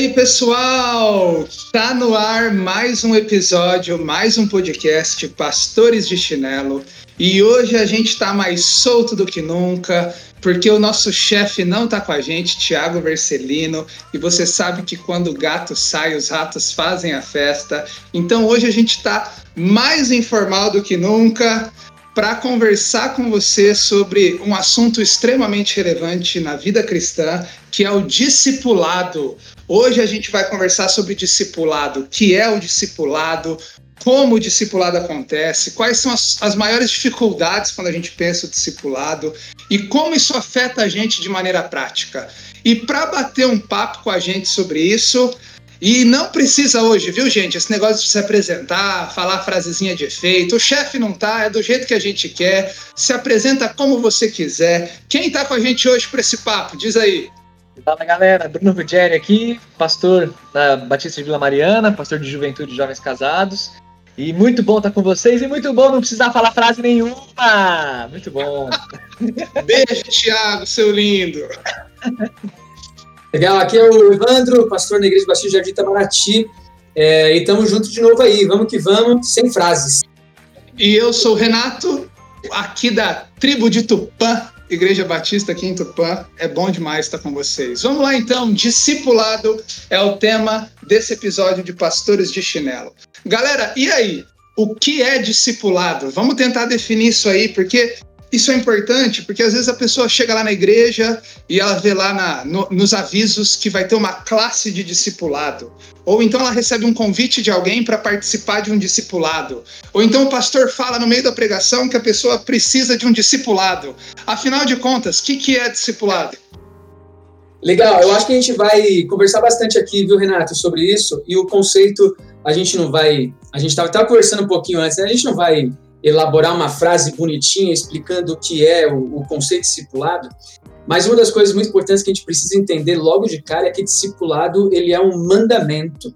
Aí, pessoal? Tá no ar mais um episódio, mais um podcast Pastores de Chinelo. E hoje a gente tá mais solto do que nunca, porque o nosso chefe não tá com a gente, Thiago Vercelino, e você sabe que quando o gato sai, os ratos fazem a festa. Então hoje a gente tá mais informal do que nunca para conversar com você sobre um assunto extremamente relevante na vida cristã, que é o discipulado. Hoje a gente vai conversar sobre discipulado, o que é o discipulado, como o discipulado acontece, quais são as, as maiores dificuldades quando a gente pensa o discipulado e como isso afeta a gente de maneira prática. E para bater um papo com a gente sobre isso, e não precisa hoje, viu, gente? Esse negócio de se apresentar, falar frasezinha de efeito. O chefe não tá, é do jeito que a gente quer. Se apresenta como você quiser. Quem tá com a gente hoje para esse papo? Diz aí. Fala galera, Bruno Ruggeri aqui, pastor da Batista de Vila Mariana, pastor de Juventude de Jovens Casados. E muito bom estar com vocês e muito bom não precisar falar frase nenhuma. Muito bom. Beijo, Thiago, seu lindo. Legal, aqui é o Evandro, pastor na Igreja Batista Jardim Itamaraty. É, e estamos juntos de novo aí, vamos que vamos, sem frases. E eu sou o Renato, aqui da tribo de Tupã, Igreja Batista aqui em Tupã. É bom demais estar com vocês. Vamos lá então, discipulado é o tema desse episódio de Pastores de Chinelo. Galera, e aí? O que é discipulado? Vamos tentar definir isso aí, porque isso é importante porque às vezes a pessoa chega lá na igreja e ela vê lá na, no, nos avisos que vai ter uma classe de discipulado. Ou então ela recebe um convite de alguém para participar de um discipulado. Ou então o pastor fala no meio da pregação que a pessoa precisa de um discipulado. Afinal de contas, o que, que é discipulado? Legal, eu acho que a gente vai conversar bastante aqui, viu, Renato, sobre isso. E o conceito, a gente não vai. A gente estava conversando um pouquinho antes, né? a gente não vai elaborar uma frase bonitinha explicando o que é o, o conceito discipulado, mas uma das coisas muito importantes que a gente precisa entender logo de cara é que discipulado ele é um mandamento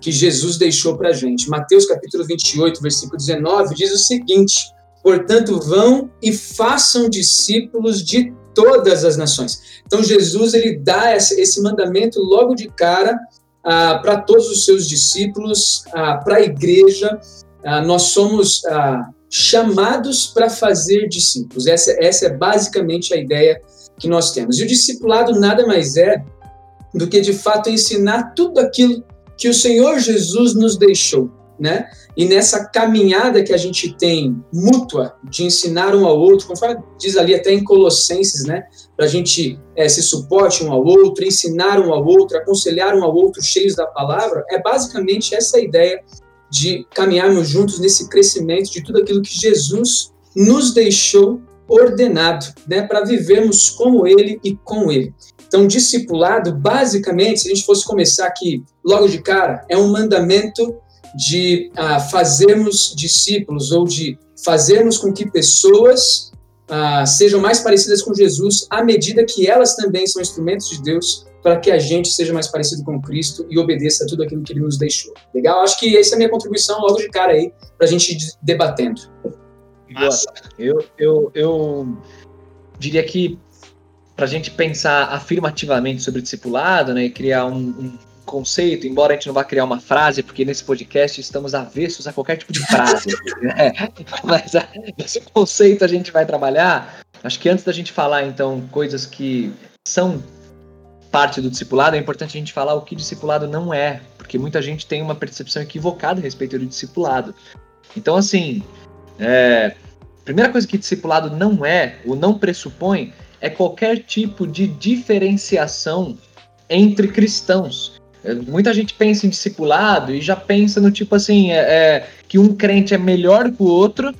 que Jesus deixou para a gente. Mateus capítulo 28, versículo 19 diz o seguinte: Portanto, vão e façam discípulos de todas as nações. Então, Jesus ele dá esse mandamento logo de cara ah, para todos os seus discípulos, ah, para a igreja. Ah, nós somos ah, chamados para fazer discípulos. Essa, essa é basicamente a ideia que nós temos. E o discipulado nada mais é do que de fato ensinar tudo aquilo que o Senhor Jesus nos deixou, né? E nessa caminhada que a gente tem mútua de ensinar um ao outro, conforme diz ali até em Colossenses, né? Para a gente é, se suporte um ao outro, ensinar um ao outro, aconselhar um ao outro, cheios da palavra, é basicamente essa ideia de caminharmos juntos nesse crescimento de tudo aquilo que Jesus nos deixou ordenado, né, para vivermos como ele e com ele. Então, discipulado, basicamente, se a gente fosse começar aqui logo de cara, é um mandamento de uh, fazermos discípulos ou de fazermos com que pessoas uh, sejam mais parecidas com Jesus à medida que elas também são instrumentos de Deus para que a gente seja mais parecido com Cristo e obedeça a tudo aquilo que ele nos deixou. Legal? Acho que essa é a minha contribuição logo de cara aí, para a gente ir debatendo. Massa. Eu, eu, eu diria que para a gente pensar afirmativamente sobre discipulado, né, e criar um, um, conceito, embora a gente não vá criar uma frase, porque nesse podcast estamos avessos a qualquer tipo de frase, né? mas a, esse conceito a gente vai trabalhar. Acho que antes da gente falar, então, coisas que são parte do discipulado, é importante a gente falar o que discipulado não é, porque muita gente tem uma percepção equivocada a respeito do discipulado. Então, assim, é, primeira coisa que discipulado não é, ou não pressupõe, é qualquer tipo de diferenciação entre cristãos. É, muita gente pensa em discipulado e já pensa no tipo assim, é, é, que um crente é melhor que o outro.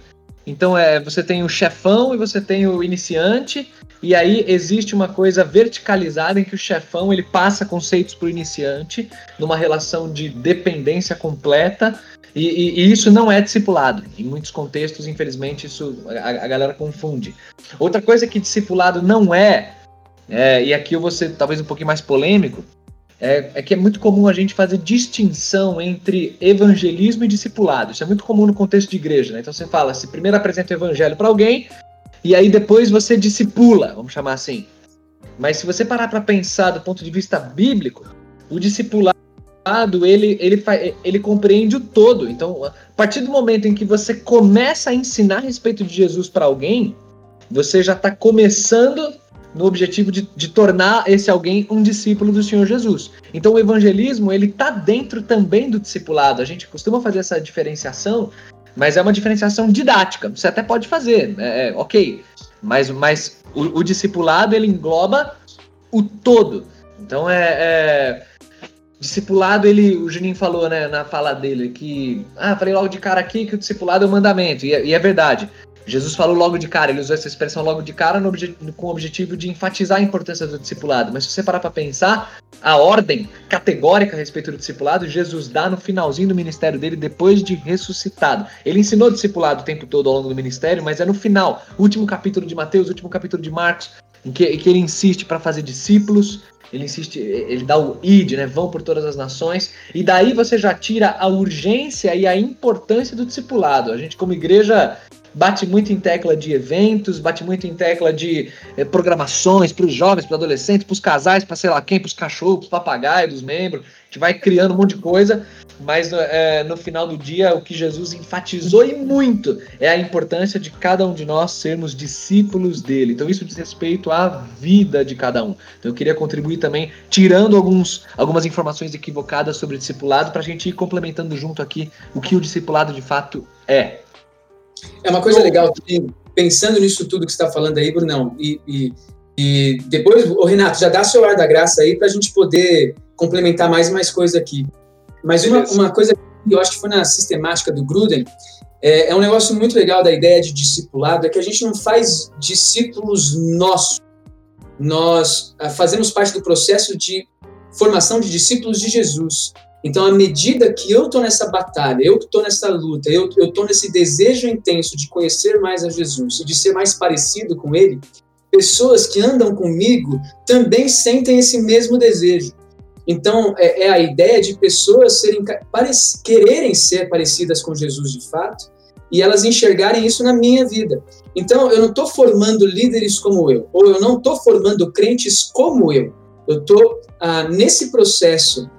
Então é, você tem o chefão e você tem o iniciante, E aí existe uma coisa verticalizada em que o chefão ele passa conceitos para o iniciante numa relação de dependência completa e, e, e, isso não é discipulado. Em muitos contextos, infelizmente, isso a, a galera confunde. Outra coisa que discipulado não é, é, e aqui eu vou ser talvez um pouquinho mais polêmico, é, é, que é muito comum a gente fazer distinção entre evangelismo e discipulado. Isso é muito comum no contexto de igreja. Né? Então você fala, se primeiro apresenta o evangelho para alguém, e aí depois você discipula, vamos chamar assim. Mas se você parar para pensar do ponto de vista bíblico, o discipulado ele, ele, ele compreende o todo. Então, a partir do momento em que você começa a ensinar a respeito de Jesus para alguém, você já está começando no objetivo de, de, tornar esse alguém um discípulo do Senhor Jesus. Então, o evangelismo ele está dentro também do discipulado. A gente costuma fazer essa diferenciação mas é uma diferenciação didática. Você até pode fazer, é, é, ok. Mas, mas o, o, discipulado ele engloba o todo. Então é, é, discipulado ele, o Juninho falou né, na fala dele que ah, falei logo de cara aqui que o discipulado é o mandamento e, é, e é verdade. Jesus falou logo de cara, ele usou essa expressão logo de cara obje com o objetivo de enfatizar a importância do discipulado. Mas se você parar para pensar, a ordem categórica a respeito do discipulado, Jesus dá no finalzinho do ministério dele, depois de ressuscitado. Ele ensinou discipulado o tempo todo ao longo do ministério, mas é no final, último capítulo de Mateus, último capítulo de Marcos, em que, em que ele insiste para fazer discípulos, ele insiste, ele dá o id, né? Vão por todas as nações, e daí você já tira a urgência e a importância do discipulado. A gente, como igreja, bate muito em tecla de eventos, bate muito em tecla de é, programações para os jovens, para os adolescentes, para os casais, para sei lá quem, para os cachorros, para os papagaios, dos membros. A gente vai criando um monte de coisa, mas é, no final do dia, o que Jesus enfatizou e muito é a importância de cada um de nós sermos discípulos dele. Então, isso diz respeito à vida de cada um. Então, eu queria contribuir também, tirando alguns, algumas informações equivocadas sobre discipulado, para a gente ir complementando junto aqui o que o discipulado de fato é. É uma coisa legal pensando nisso tudo que você está falando aí, Brunão, e, e, e depois, o Renato, já dá seu ar da graça aí para a gente poder complementar mais e mais coisa aqui. Mas uma, uma coisa que eu acho que foi na sistemática do Gruden, é, é um negócio muito legal da ideia de discipulado, é que a gente não faz discípulos nossos. Nós ah, fazemos parte do processo de formação de discípulos de Jesus. Então, à medida que eu estou nessa batalha, eu estou nessa luta, eu estou nesse desejo intenso de conhecer mais a Jesus e de ser mais parecido com Ele, pessoas que andam comigo também sentem esse mesmo desejo. Então, é, é a ideia de pessoas serem, quererem ser parecidas com Jesus de fato e elas enxergarem isso na minha vida. Então, eu não estou formando líderes como eu, ou eu não estou formando crentes como eu. Eu estou ah, nesse processo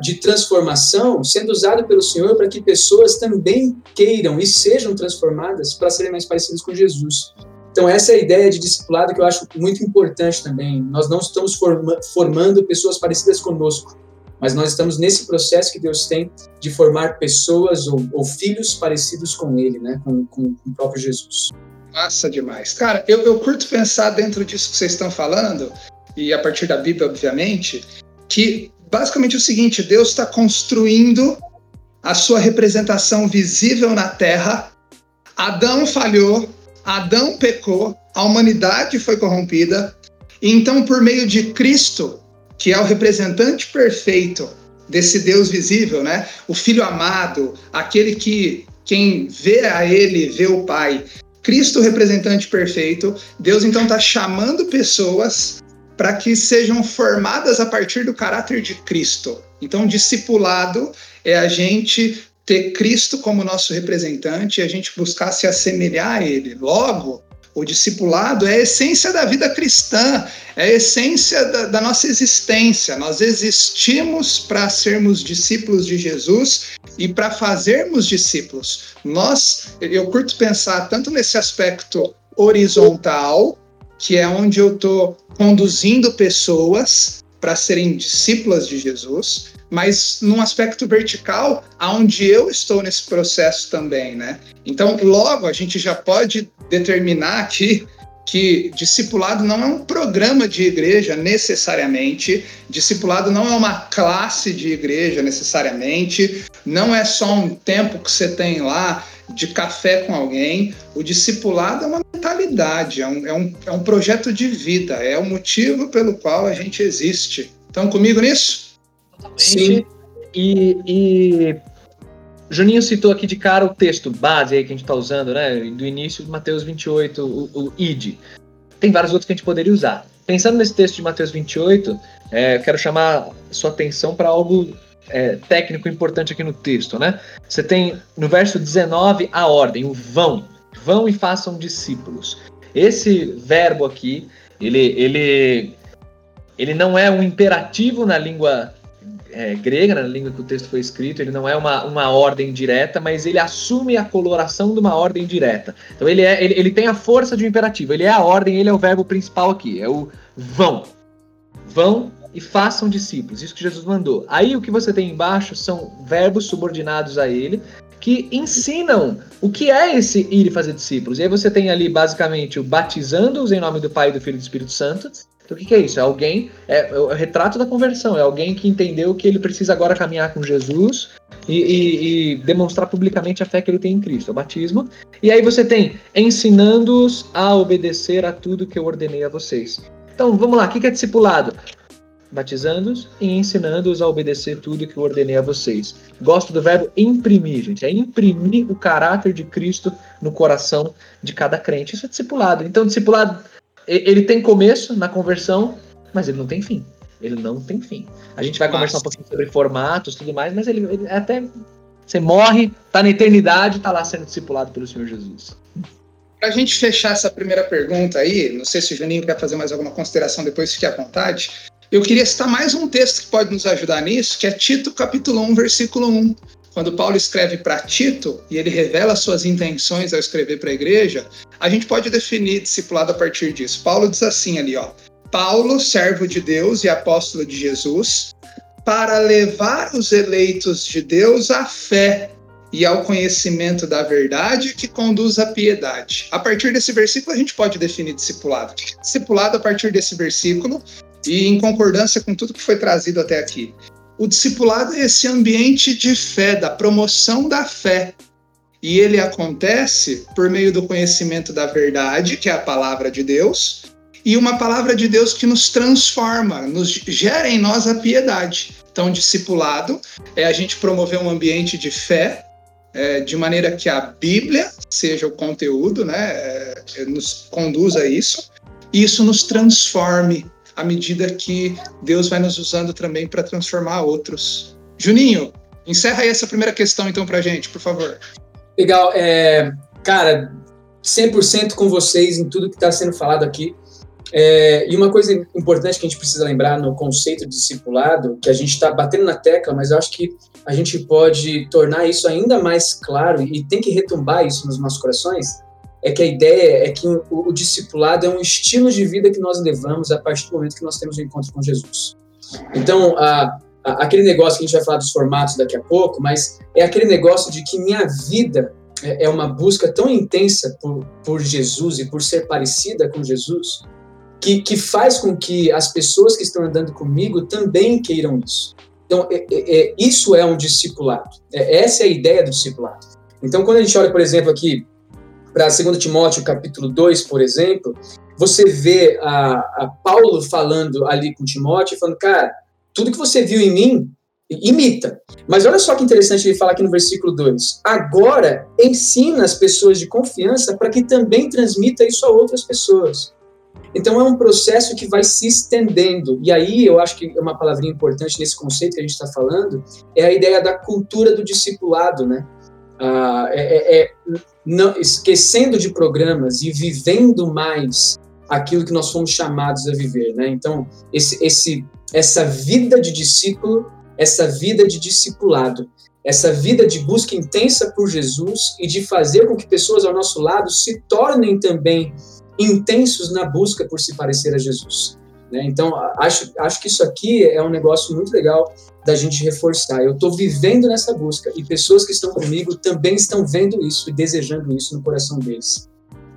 de transformação sendo usado pelo Senhor para que pessoas também queiram e sejam transformadas para serem mais parecidas com Jesus. Então, essa é a ideia de discipulado que eu acho muito importante também. Nós não estamos forma formando pessoas parecidas conosco, mas nós estamos nesse processo que Deus tem de formar pessoas ou, ou filhos parecidos com Ele, né? com, com, com o próprio Jesus. Massa demais. Cara, eu, eu curto pensar dentro disso que vocês estão falando, e a partir da Bíblia, obviamente, que basicamente o seguinte: Deus está construindo a sua representação visível na Terra. Adão falhou, Adão pecou, a humanidade foi corrompida. E então, por meio de Cristo, que é o representante perfeito desse Deus visível, né? O Filho amado, aquele que quem vê a Ele vê o Pai. Cristo, representante perfeito. Deus então está chamando pessoas para que sejam formadas a partir do caráter de Cristo. Então, discipulado é a gente ter Cristo como nosso representante e a gente buscar se assemelhar a Ele. Logo, o discipulado é a essência da vida cristã, é a essência da, da nossa existência. Nós existimos para sermos discípulos de Jesus e para fazermos discípulos. Nós, eu curto pensar tanto nesse aspecto horizontal, que é onde eu estou conduzindo pessoas para serem discípulas de Jesus, mas num aspecto vertical, aonde eu estou nesse processo também, né? Então, logo a gente já pode determinar aqui que discipulado não é um programa de igreja necessariamente, discipulado não é uma classe de igreja necessariamente, não é só um tempo que você tem lá de café com alguém. O discipulado é uma mentalidade, é um, é um, é um projeto de vida, é o motivo pelo qual a gente existe. Estão comigo nisso? Sim. E, e Juninho citou aqui de cara o texto base aí que a gente está usando, né? Do início de Mateus 28, o, o id. Tem vários outros que a gente poderia usar. Pensando nesse texto de Mateus 28, é, eu quero chamar sua atenção para algo é, técnico importante aqui no texto, né? Você tem no verso 19 a ordem, o vão. Vão e façam discípulos. Esse verbo aqui, ele, ele, ele não é um imperativo na língua é, grega, na língua que o texto foi escrito, ele não é uma, uma ordem direta, mas ele assume a coloração de uma ordem direta. Então ele, é, ele, ele tem a força de um imperativo, ele é a ordem, ele é o verbo principal aqui, é o vão. Vão e façam discípulos, isso que Jesus mandou. Aí o que você tem embaixo são verbos subordinados a ele, que ensinam o que é esse ir e fazer discípulos. E aí você tem ali basicamente o batizando-os em nome do Pai, do Filho e do Espírito Santo, então o que, que, é isso? É alguém, é, é, o retrato da conversão, é alguém que entendeu que ele precisa agora caminhar com Jesus e, e, e, demonstrar publicamente a fé que ele tem em Cristo, é o batismo. E aí você tem ensinando-os a obedecer a tudo que eu ordenei a vocês. Então vamos lá, o que, que é discipulado? Batizando-os e ensinando-os a obedecer tudo que eu ordenei a vocês. Gosto do verbo imprimir, gente. É imprimir o caráter de Cristo no coração de cada crente. Isso é discipulado. Então, discipulado ele tem começo na conversão, mas ele não tem fim. Ele não tem fim. A gente vai conversar um pouquinho sobre formatos e tudo mais, mas ele, ele até. Você morre, tá na eternidade, tá lá sendo discipulado pelo Senhor Jesus. Para a gente fechar essa primeira pergunta aí, não sei se o Juninho quer fazer mais alguma consideração depois, fique à vontade. Eu queria citar mais um texto que pode nos ajudar nisso, que é Tito capítulo 1, versículo 1 quando Paulo escreve para Tito e ele revela suas intenções ao escrever para a igreja, a gente pode definir discipulado a partir disso. Paulo diz assim ali, ó: Paulo, servo de Deus e apóstolo de Jesus, para levar os eleitos de Deus à fé e ao conhecimento da verdade que conduz à piedade. A partir desse versículo a gente pode definir discipulado. Discipulado a partir desse versículo e em concordância com tudo que foi trazido até aqui. O discipulado é esse ambiente de fé, da promoção da fé. E ele acontece por meio do conhecimento da verdade, que é a palavra de Deus, e uma palavra de Deus que nos transforma, nos gera em nós a piedade. Então, discipulado é a gente promover um ambiente de fé, é, de maneira que a Bíblia seja o conteúdo, né, é, nos conduza a isso, e isso nos transforme à medida que Deus vai nos usando também para transformar outros. Juninho, encerra aí essa primeira questão então para gente, por favor. Legal, é, cara, 100% com vocês em tudo que está sendo falado aqui. É, e uma coisa importante que a gente precisa lembrar no conceito de discipulado, que a gente está batendo na tecla, mas eu acho que a gente pode tornar isso ainda mais claro e tem que retumbar isso nos nossos corações, é que a ideia é que o, o, discipulado é um estilo de vida que nós levamos a partir do momento que nós temos um encontro com Jesus. Então, a, a, aquele negócio que a gente vai falar dos formatos daqui a pouco, mas é aquele negócio de que minha vida é, é uma busca tão intensa por, por Jesus e por ser parecida com Jesus, que, que faz com que as pessoas que estão andando comigo também queiram isso. Então, é, é, é isso é um discipulado. É, essa é a ideia do discipulado. Então, quando a gente olha, por exemplo, aqui para 2 Timóteo capítulo 2, por exemplo, você vê a, a Paulo falando ali com Timóteo, falando, cara, tudo que você viu em mim, imita. Mas olha só que interessante ele falar aqui no versículo 2. Agora ensina as pessoas de confiança para que também transmita isso a outras pessoas. Então é um processo que vai se estendendo. E aí eu acho que é uma palavrinha importante nesse conceito que a gente está falando, é a ideia da cultura do discipulado, né? Ah, é, é, é não, esquecendo de programas e vivendo mais aquilo que nós fomos chamados a viver, né? Então, esse, esse, essa vida de discípulo, essa vida de discipulado, essa vida de busca intensa por Jesus e de fazer com que pessoas ao nosso lado se tornem também intensos na busca por se parecer a Jesus. Né? Então, acho, acho que isso aqui é um negócio muito legal da gente reforçar. Eu estou vivendo nessa busca e pessoas que estão comigo também estão vendo isso e desejando isso no coração deles.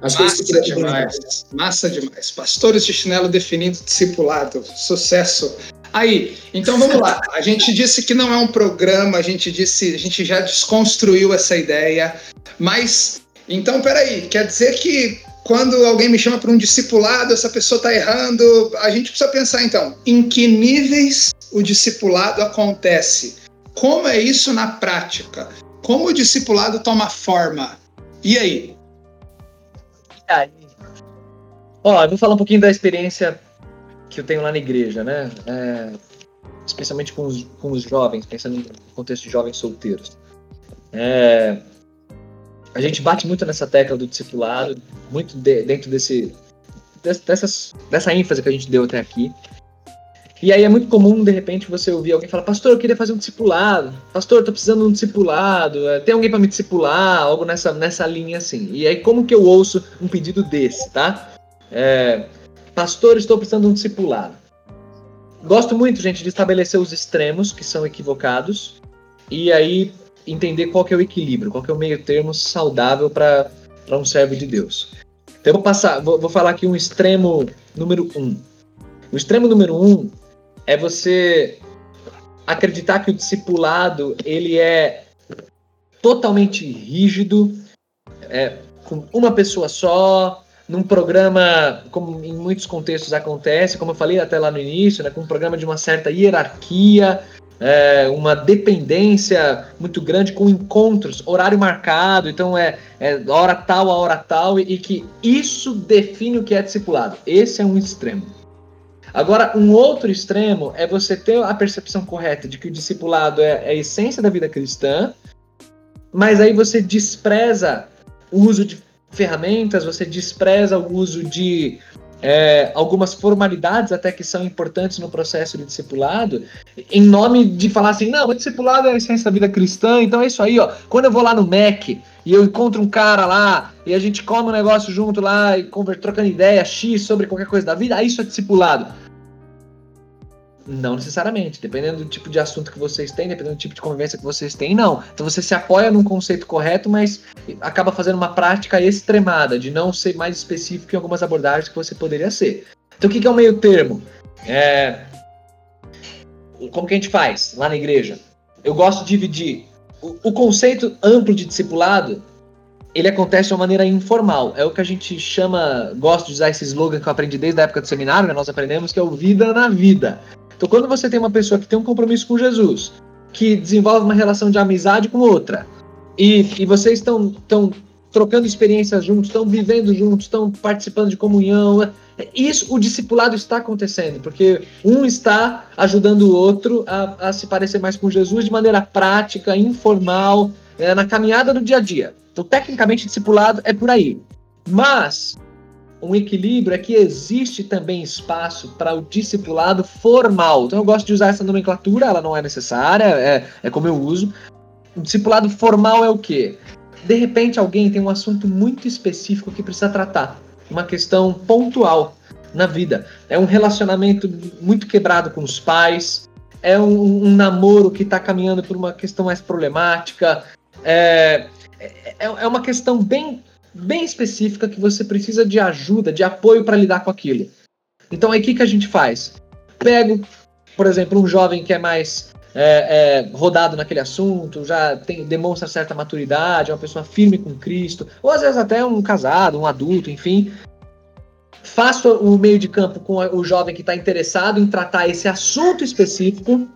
Acho Massa que é isso que demais. Massa demais. Pastores de chinelo definindo discipulado. Sucesso. Aí, então vamos lá. A gente disse que não é um programa, a gente disse, a gente já desconstruiu essa ideia. Mas, então, peraí, quer dizer que quando alguém me chama para um discipulado, essa pessoa está errando, a gente precisa pensar então, em que níveis o discipulado acontece? Como é isso na prática? Como o discipulado toma forma? E aí? E aí? Ó, eu vou falar um pouquinho da experiência que eu tenho lá na igreja, né? É, especialmente com os, com os jovens, pensando no contexto de jovens solteiros. É, a gente bate muito nessa tecla do discipulado, muito de, dentro desse, dessas, dessa ênfase que a gente deu até aqui. E aí é muito comum, de repente, você ouvir alguém falar, pastor, eu queria fazer um discipulado. Pastor, eu tô precisando de um discipulado. É, tem alguém para me discipular? Algo nessa, nessa linha assim. E aí, como que eu ouço um pedido desse, tá? É, pastor, estou precisando de um discipulado. Gosto muito, gente, de estabelecer os extremos que são equivocados. E aí, entender qual que é o equilíbrio, qual que é o meio termo saudável para um servo de Deus. Então eu vou passar, vou, vou, falar aqui um extremo número um. O extremo número um é você acreditar que o discipulado ele é totalmente rígido, é, com uma pessoa só, num programa, como em muitos contextos acontece, como eu falei até lá no início, né, com um programa de uma certa hierarquia, é, uma dependência muito grande com encontros, horário marcado, então é, é hora tal a hora tal, e, e que isso define o que é discipulado. Esse é um extremo. Agora, um outro extremo é você ter a percepção correta de que o discipulado é, é a essência da vida cristã, mas aí você despreza o uso de ferramentas, você despreza o uso de é, algumas formalidades até que são importantes no processo de discipulado, em nome de falar assim, não, o discipulado é a essência da vida cristã, então é isso aí, ó. Quando eu vou lá no Mac e eu encontro um cara lá e a gente come um negócio junto lá e conver, trocando ideia X sobre qualquer coisa da vida, aí isso é discipulado. Não necessariamente. Dependendo do tipo de assunto que vocês têm, dependendo do tipo de convivência que vocês têm, não. Então você se apoia num conceito correto, mas acaba fazendo uma prática extremada, de não ser mais específico em algumas abordagens que você poderia ser. Então o que é o meio termo? É... Como que a gente faz lá na igreja? Eu gosto de dividir. O, o conceito amplo de discipulado ele acontece de uma maneira informal. É o que a gente chama, gosto de usar esse slogan que eu aprendi desde a época do seminário, né? nós aprendemos que é o vida na vida. Então, quando você tem uma pessoa que tem um compromisso com Jesus, que desenvolve uma relação de amizade com outra, e, e vocês estão trocando experiências juntos, estão vivendo juntos, estão participando de comunhão, isso, o discipulado está acontecendo, porque um está ajudando o outro a, a se parecer mais com Jesus de maneira prática, informal, é, na caminhada do dia a dia. Então, tecnicamente, discipulado é por aí. Mas um equilíbrio é que existe também espaço para o discipulado formal. Então eu gosto de usar essa nomenclatura, ela não é necessária, é, é como eu uso. O discipulado formal é o quê? De repente alguém tem um assunto muito específico que precisa tratar, uma questão pontual na vida. É um relacionamento muito quebrado com os pais, é um, um namoro que está caminhando por uma questão mais problemática, é, é, é uma questão bem bem específica que você precisa de ajuda, de apoio para lidar com aquilo. Então aí o que, que a gente faz? Pego, por exemplo, um jovem que é mais é, é, rodado naquele assunto, já tem, demonstra certa maturidade, é uma pessoa firme com Cristo, ou às vezes até um casado, um adulto, enfim. Faço o meio de campo com o jovem que está interessado em tratar esse assunto específico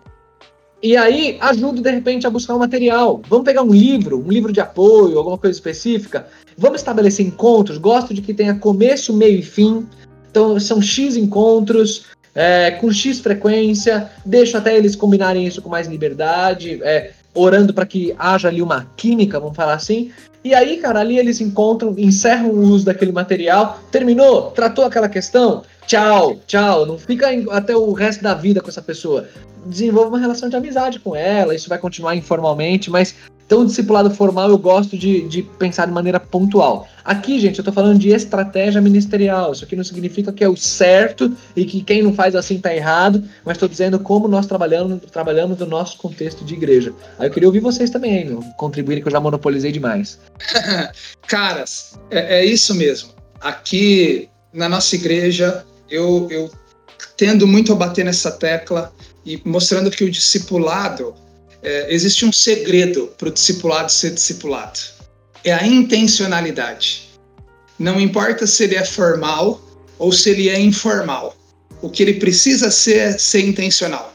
e aí ajudo de repente a buscar um material. Vamos pegar um livro, um livro de apoio, alguma coisa específica. Vamos estabelecer encontros. Gosto de que tenha começo, meio e fim. Então são X encontros, é, com X frequência. Deixo até eles combinarem isso com mais liberdade, é, orando para que haja ali uma química, vamos falar assim. E aí, cara, ali eles encontram, encerram o uso daquele material. Terminou? Tratou aquela questão? Tchau, tchau. Não fica até o resto da vida com essa pessoa desenvolva uma relação de amizade com ela, isso vai continuar informalmente, mas então, discipulado formal eu gosto de, de pensar de maneira pontual. Aqui, gente, eu estou falando de estratégia ministerial. Isso aqui não significa que é o certo e que quem não faz assim está errado, mas estou dizendo como nós trabalhamos, trabalhamos no nosso contexto de igreja. Aí eu queria ouvir vocês também, meu, contribuírem que eu já monopolizei demais. Caras, é, é, isso mesmo. Aqui na nossa igreja, eu, eu tendo muito a bater nessa tecla e mostrando que o discipulado é, existe um segredo para o discipulado ser discipulado. é a intencionalidade. Não importa se ele é formal ou se ele é informal. O que ele precisa ser é ser intencional.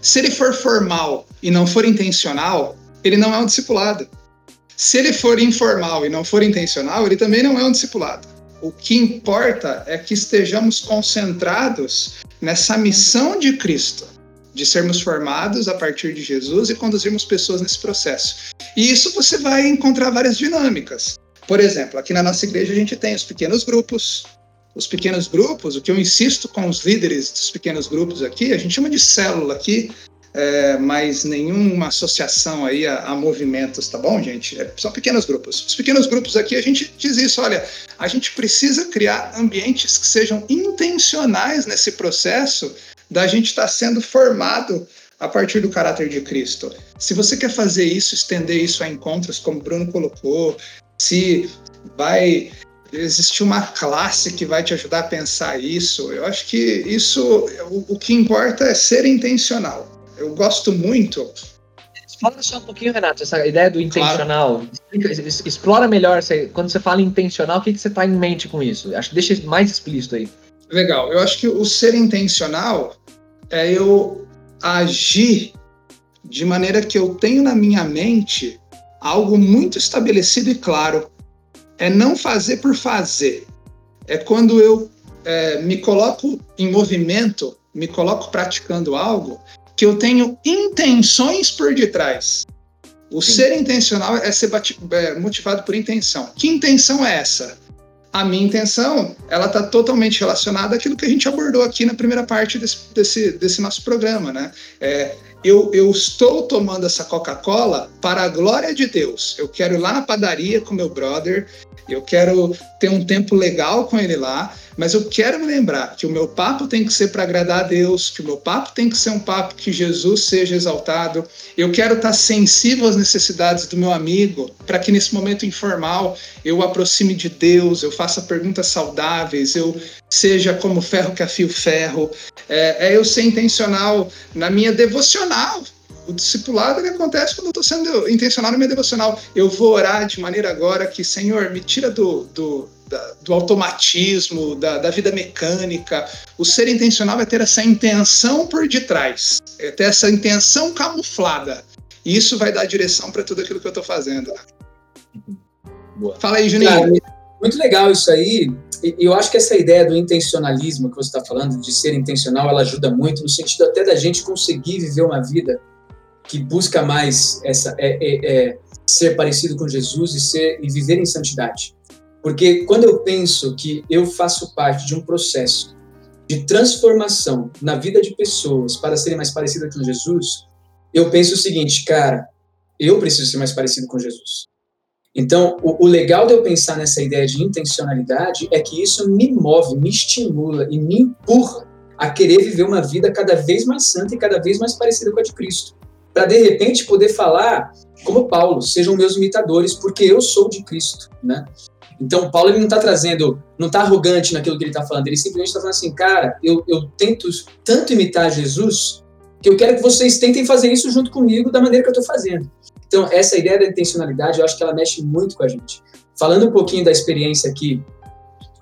Se ele for formal e não for intencional, ele não é um discipulado. Se ele for informal e não for intencional, ele também não é um discipulado. O que importa é que estejamos concentrados nessa missão de Cristo, de sermos formados a partir de Jesus e conduzirmos pessoas nesse processo. E isso você vai encontrar várias dinâmicas. Por exemplo, aqui na nossa igreja a gente tem os pequenos grupos. Os pequenos grupos, o que eu insisto com os líderes dos pequenos grupos aqui, a gente chama de célula aqui, é, mas nenhuma associação aí a, a, movimentos, tá bom, gente? É, são pequenos grupos. Os pequenos grupos aqui, a gente diz isso, olha, a gente precisa criar ambientes que sejam intencionais nesse processo da gente estar tá sendo formado a partir do caráter de Cristo. Se você quer fazer isso, estender isso a encontros, como o Bruno colocou, se vai existir uma classe que vai te ajudar a pensar isso, eu acho que isso, o, o que importa é ser intencional. Eu gosto muito Fala só um pouquinho, Renato, essa ideia do intencional. Claro. Explora melhor, quando você fala intencional, o que, que você está em mente com isso? Acho que deixa mais explícito aí. Legal. Eu acho que o ser intencional é eu agir de maneira que eu tenho na minha mente algo muito estabelecido e claro. É não fazer por fazer. É quando eu é, me coloco em movimento, me coloco praticando algo que eu tenho intenções por detrás. O Sim. ser intencional é ser é, motivado por intenção. Que intenção é essa? A minha intenção, ela está totalmente relacionada àquilo que a gente abordou aqui na primeira parte desse, desse, desse nosso programa, né? É, eu, eu estou tomando essa Coca-Cola para a glória de Deus. Eu quero ir lá na padaria com meu brother, eu quero ter um tempo legal com ele lá, mas eu quero me lembrar que o meu papo tem que ser para agradar a Deus, que o meu papo tem que ser um papo que Jesus seja exaltado. Eu quero estar sensível às necessidades do meu amigo, para que nesse momento informal eu aproxime de Deus, eu faça perguntas saudáveis, eu seja como ferro que afia o ferro. É, é eu ser intencional na minha devocional, o discipulado ele acontece quando eu estou sendo intencional na minha devocional. Eu vou orar de maneira agora que, Senhor, me tira do, do, da, do automatismo, da, da, vida mecânica. O ser intencional é ter essa intenção por detrás, é ter essa intenção camuflada. E isso vai dar direção para tudo aquilo que eu estou fazendo. Boa. Fala aí, Juninho. Claro, muito legal isso aí. E eu acho que essa ideia do intencionalismo que você está falando, de ser intencional, ela ajuda muito no sentido até da gente conseguir viver uma vida que busca mais essa é, é, é, ser parecido com Jesus e ser e viver em santidade. Porque quando eu penso que eu faço parte de um processo de transformação na vida de pessoas para serem mais parecidas com Jesus, eu penso o seguinte, cara, eu preciso ser mais parecido com Jesus. Então, o, o, legal de eu pensar nessa ideia de intencionalidade é que isso me move, me estimula e me empurra a querer viver uma vida cada vez mais santa e cada vez mais parecida com a de Cristo para de repente poder falar como Paulo, sejam meus imitadores, porque eu sou de Cristo, né? Então, Paulo ele não está trazendo, não está arrogante naquilo que ele está falando, ele simplesmente está falando assim, cara, eu, eu tento tanto imitar Jesus que eu quero que vocês tentem fazer isso junto comigo da maneira que eu estou fazendo. Então, essa ideia da intencionalidade, eu acho que ela mexe muito com a gente. Falando um pouquinho da experiência aqui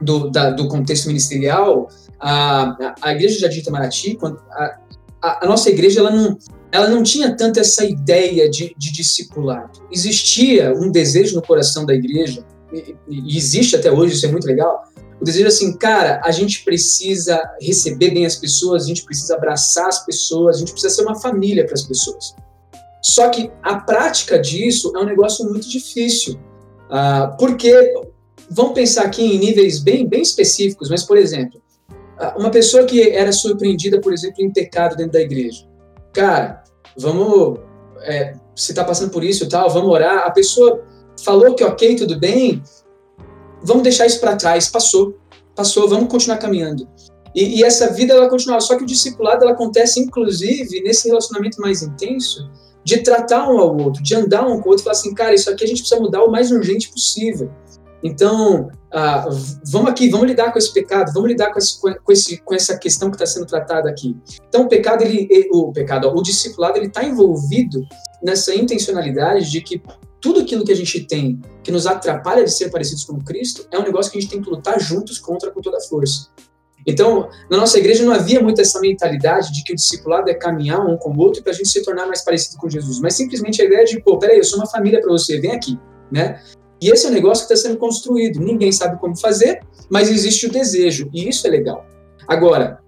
do, da, do contexto ministerial, a, a Igreja de Jardim Itamaraty, a, a, a, nossa igreja ela não, ela não tinha tanto essa ideia de, de discipulado. Existia um desejo no coração da igreja, e, existe até hoje, isso é muito legal, o desejo assim, cara, a gente precisa receber bem as pessoas, a gente precisa abraçar as pessoas, a gente precisa ser uma família para as pessoas. Só que a prática disso é um negócio muito difícil, uh, porque vamos pensar aqui em níveis bem, bem específicos, mas, por exemplo, uh, uma pessoa que era surpreendida, por exemplo, em pecado dentro da igreja, cara, vamos, é, você está passando por isso e tal, vamos orar. A pessoa falou que ok, tudo bem, vamos deixar isso para trás, passou, passou, vamos continuar caminhando. E, e, essa vida ela continua, só que o discipulado ela acontece inclusive nesse relacionamento mais intenso de tratar um ao outro, de andar um com o outro, falar assim, cara, isso aqui a gente precisa mudar o mais urgente possível. Então, ah, vamos aqui, vamos lidar com esse pecado, vamos lidar com, esse, com, esse, com essa questão que está sendo tratada aqui. Então, o pecado, ele, o pecado, o discipulado, ele está envolvido nessa intencionalidade de que tudo aquilo que a gente tem que nos atrapalha de ser parecidos com Cristo é um negócio que a gente tem que lutar juntos contra com toda a força. Então, na nossa igreja não havia muito essa mentalidade de que o discipulado é caminhar um com o outro para a gente se tornar mais parecido com Jesus, mas simplesmente a ideia de, pô, peraí, eu sou uma família para você, vem aqui, né? E esse é um negócio que está sendo construído. Ninguém sabe como fazer, mas existe o desejo, e isso é legal. Agora,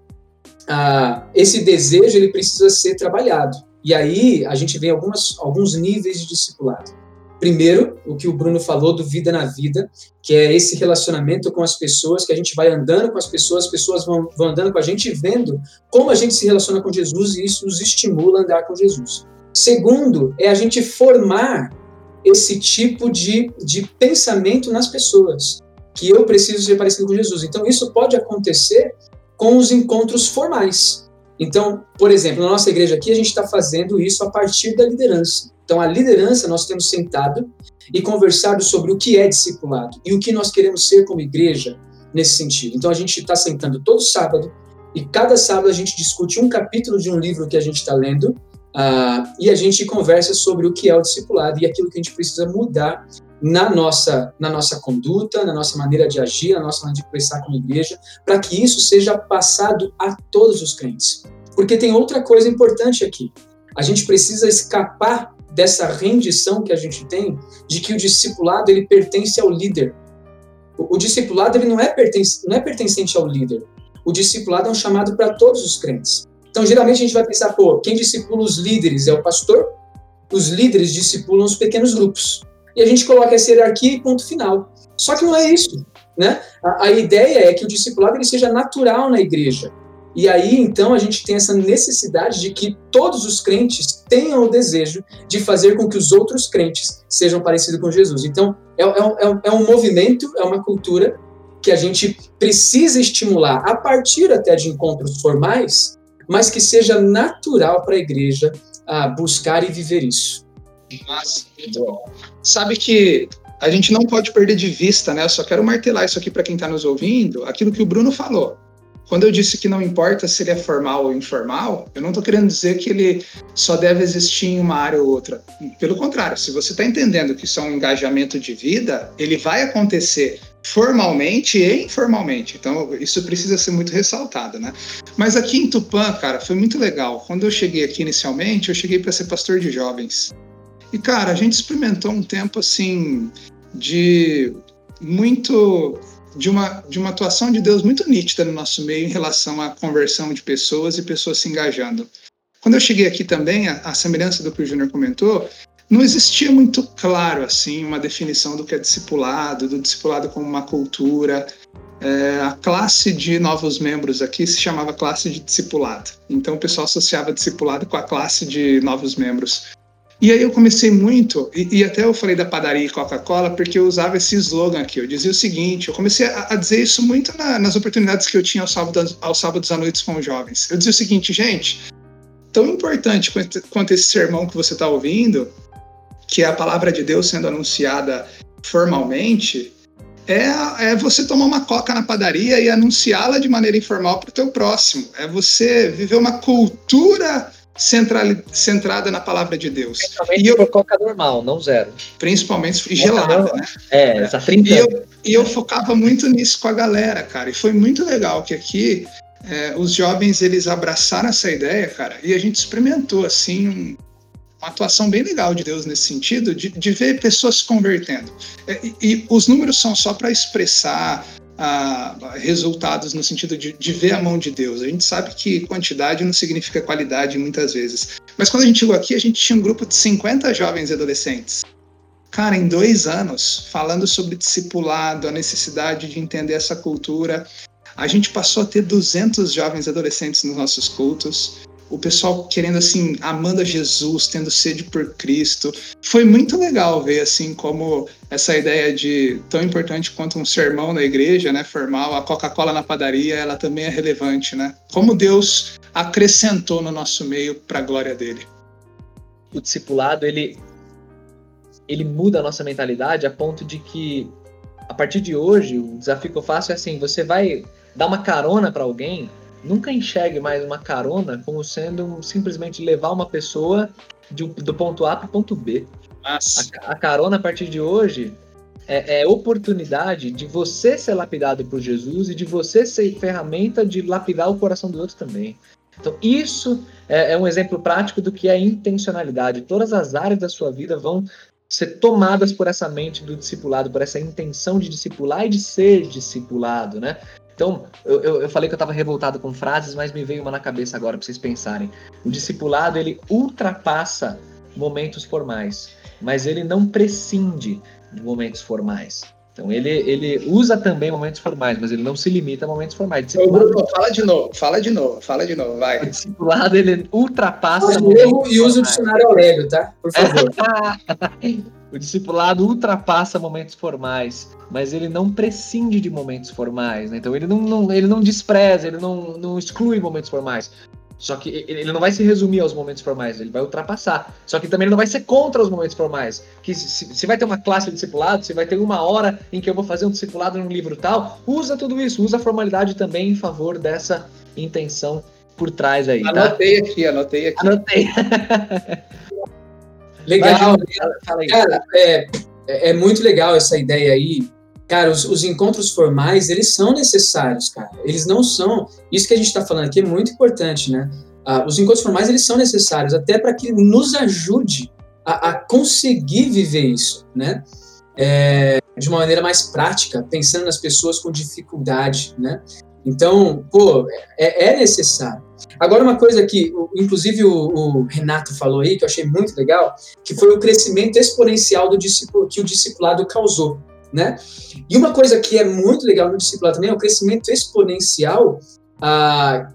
esse desejo ele precisa ser trabalhado. E aí a gente vê algumas, alguns níveis de discipulado. Primeiro, o que o Bruno falou do vida na vida, que é esse relacionamento com as pessoas, que a gente vai andando com as pessoas, as pessoas vão, vão andando com a gente, vendo como a gente se relaciona com Jesus e isso nos estimula a andar com Jesus. Segundo, é a gente formar esse tipo de, de pensamento nas pessoas, que eu preciso ser parecido com Jesus. Então, isso pode acontecer com os encontros formais. Então, por exemplo, na nossa igreja aqui, a gente está fazendo isso a partir da liderança. Então, a liderança, nós temos sentado e conversado sobre o que é discipulado e o que nós queremos ser como igreja nesse sentido. Então, a gente está sentando todo sábado e cada sábado a gente discute um capítulo de um livro que a gente está lendo Uh, e a gente conversa sobre o que é o discipulado e aquilo que a gente precisa mudar na nossa, na nossa conduta, na nossa maneira de agir, na nossa maneira de pensar como igreja, para que isso seja passado a todos os crentes. Porque tem outra coisa importante aqui. A gente precisa escapar dessa rendição que a gente tem de que o discipulado ele pertence ao líder. O, o discipulado ele não é, pertence, não é pertencente ao líder. O discipulado é um chamado para todos os crentes. Então, geralmente a gente vai pensar, pô, quem discipula os líderes é o pastor, os líderes discipulam os pequenos grupos. E a gente coloca essa hierarquia e ponto final. Só que não é isso, né? A, a ideia é que o discipulado ele seja natural na igreja. E aí, então, a gente tem essa necessidade de que todos os crentes tenham o desejo de fazer com que os outros crentes sejam parecidos com Jesus. Então, é, é, é um movimento, é uma cultura que a gente precisa estimular a partir até de encontros formais, mas que seja natural para a igreja ah, buscar e viver isso. Mas, sabe que a gente não pode perder de vista, né? Eu só quero martelar isso aqui para quem está nos ouvindo, aquilo que o Bruno falou. Quando eu disse que não importa se ele é formal ou informal, eu não estou querendo dizer que ele só deve existir em uma área ou outra. Pelo contrário, se você está entendendo que isso é um engajamento de vida, ele vai acontecer formalmente e informalmente. Então, isso precisa ser muito ressaltado, né? Mas aqui em Tupã, cara, foi muito legal. Quando eu cheguei aqui inicialmente, eu cheguei para ser pastor de jovens. E, cara, a gente experimentou um tempo assim de muito de uma, de uma atuação de Deus muito nítida no nosso meio em relação à conversão de pessoas e pessoas se engajando. Quando eu cheguei aqui também, a, a semelhança do que o Júnior comentou, não existia muito claro assim uma definição do que é discipulado, do discipulado como uma cultura. É, a classe de novos membros aqui se chamava classe de discipulado. Então o pessoal associava discipulado com a classe de novos membros. E aí eu comecei muito, e, e até eu falei da padaria e Coca-Cola, porque eu usava esse slogan aqui. Eu dizia o seguinte: eu comecei a, a dizer isso muito na, nas oportunidades que eu tinha aos sábados, aos sábados à noite com os jovens. Eu dizia o seguinte, gente, tão importante quanto, quanto esse sermão que você está ouvindo que é a palavra de Deus sendo anunciada formalmente, é, é você tomar uma coca na padaria e anunciá-la de maneira informal para o teu próximo. É você viver uma cultura central, centrada na palavra de Deus. Principalmente e eu, coca normal, não zero. Principalmente gelada, né? É, essa 30 e eu, e eu focava muito nisso com a galera, cara. E foi muito legal que aqui é, os jovens eles abraçaram essa ideia, cara, e a gente experimentou assim uma atuação bem legal de Deus nesse sentido, de, de ver pessoas se convertendo. É, e, e os números são só para expressar ah, resultados no sentido de, de, ver a mão de Deus. A gente sabe que quantidade não significa qualidade muitas vezes. Mas quando a gente chegou aqui, a gente tinha um grupo de 50 jovens e adolescentes. Cara, em dois anos, falando sobre discipulado, a necessidade de entender essa cultura, a gente passou a ter 200 jovens adolescentes nos nossos cultos o pessoal querendo assim, amando Jesus, tendo sede por Cristo. Foi muito legal ver assim como essa ideia de tão importante quanto um sermão na igreja, né, formal, a Coca-Cola na padaria, ela também é relevante, né? Como Deus acrescentou no nosso meio para a glória dele. O discipulado, ele ele muda a nossa mentalidade a ponto de que a partir de hoje, o desafio que eu faço é assim, você vai dar uma carona para alguém, nunca enxergue mais uma carona como sendo simplesmente levar uma pessoa de, do ponto A para o ponto B. A, a, carona a partir de hoje é, é, oportunidade de você ser lapidado por Jesus e de você ser ferramenta de lapidar o coração do outro também. Então, isso é, é um exemplo prático do que é intencionalidade. Todas as áreas da sua vida vão ser tomadas por essa mente do discipulado, por essa intenção de discipular e de ser discipulado, né? Então, eu, eu, eu falei que eu estava revoltado com frases, mas me veio uma na cabeça agora para vocês pensarem. O discipulado, ele ultrapassa momentos formais, mas ele não prescinde de momentos formais. Então ele, ele usa também momentos formais, mas ele não se limita a momentos formais. Discipulado, Bruno, fala de novo, fala de novo, fala de novo, vai. O discipulado ele ultrapassa. erro e usa o dicionário Aurélio, tá? Por favor. o discipulado ultrapassa momentos formais, mas ele não prescinde de momentos formais. Né? Então ele não, não, ele não despreza, ele não, não exclui momentos formais. Só que ele não vai se resumir aos momentos formais, ele vai ultrapassar. Só que também ele não vai ser contra os momentos formais. Que se, se vai ter uma classe de discipulado, se vai ter uma hora em que eu vou fazer um discipulado num livro tal, usa tudo isso, usa a formalidade também em favor dessa intenção por trás aí. Tá? Anotei aqui, anotei aqui. Anotei. legal. Cara, é, é muito legal essa ideia aí Cara, os, os, encontros formais, eles são necessários, cara. Eles não são. Isso que a gente está falando aqui é muito importante, né? Ah, os encontros formais, eles são necessários até para que nos ajude a, a, conseguir viver isso, né? É, de uma maneira mais prática, pensando nas pessoas com dificuldade, né? Então, pô, é, é necessário. Agora, uma coisa que, inclusive, o, o, Renato falou aí, que eu achei muito legal, que foi o crescimento exponencial do que o discipulado causou né? E uma coisa que é muito legal no discipulado também é o crescimento exponencial ah,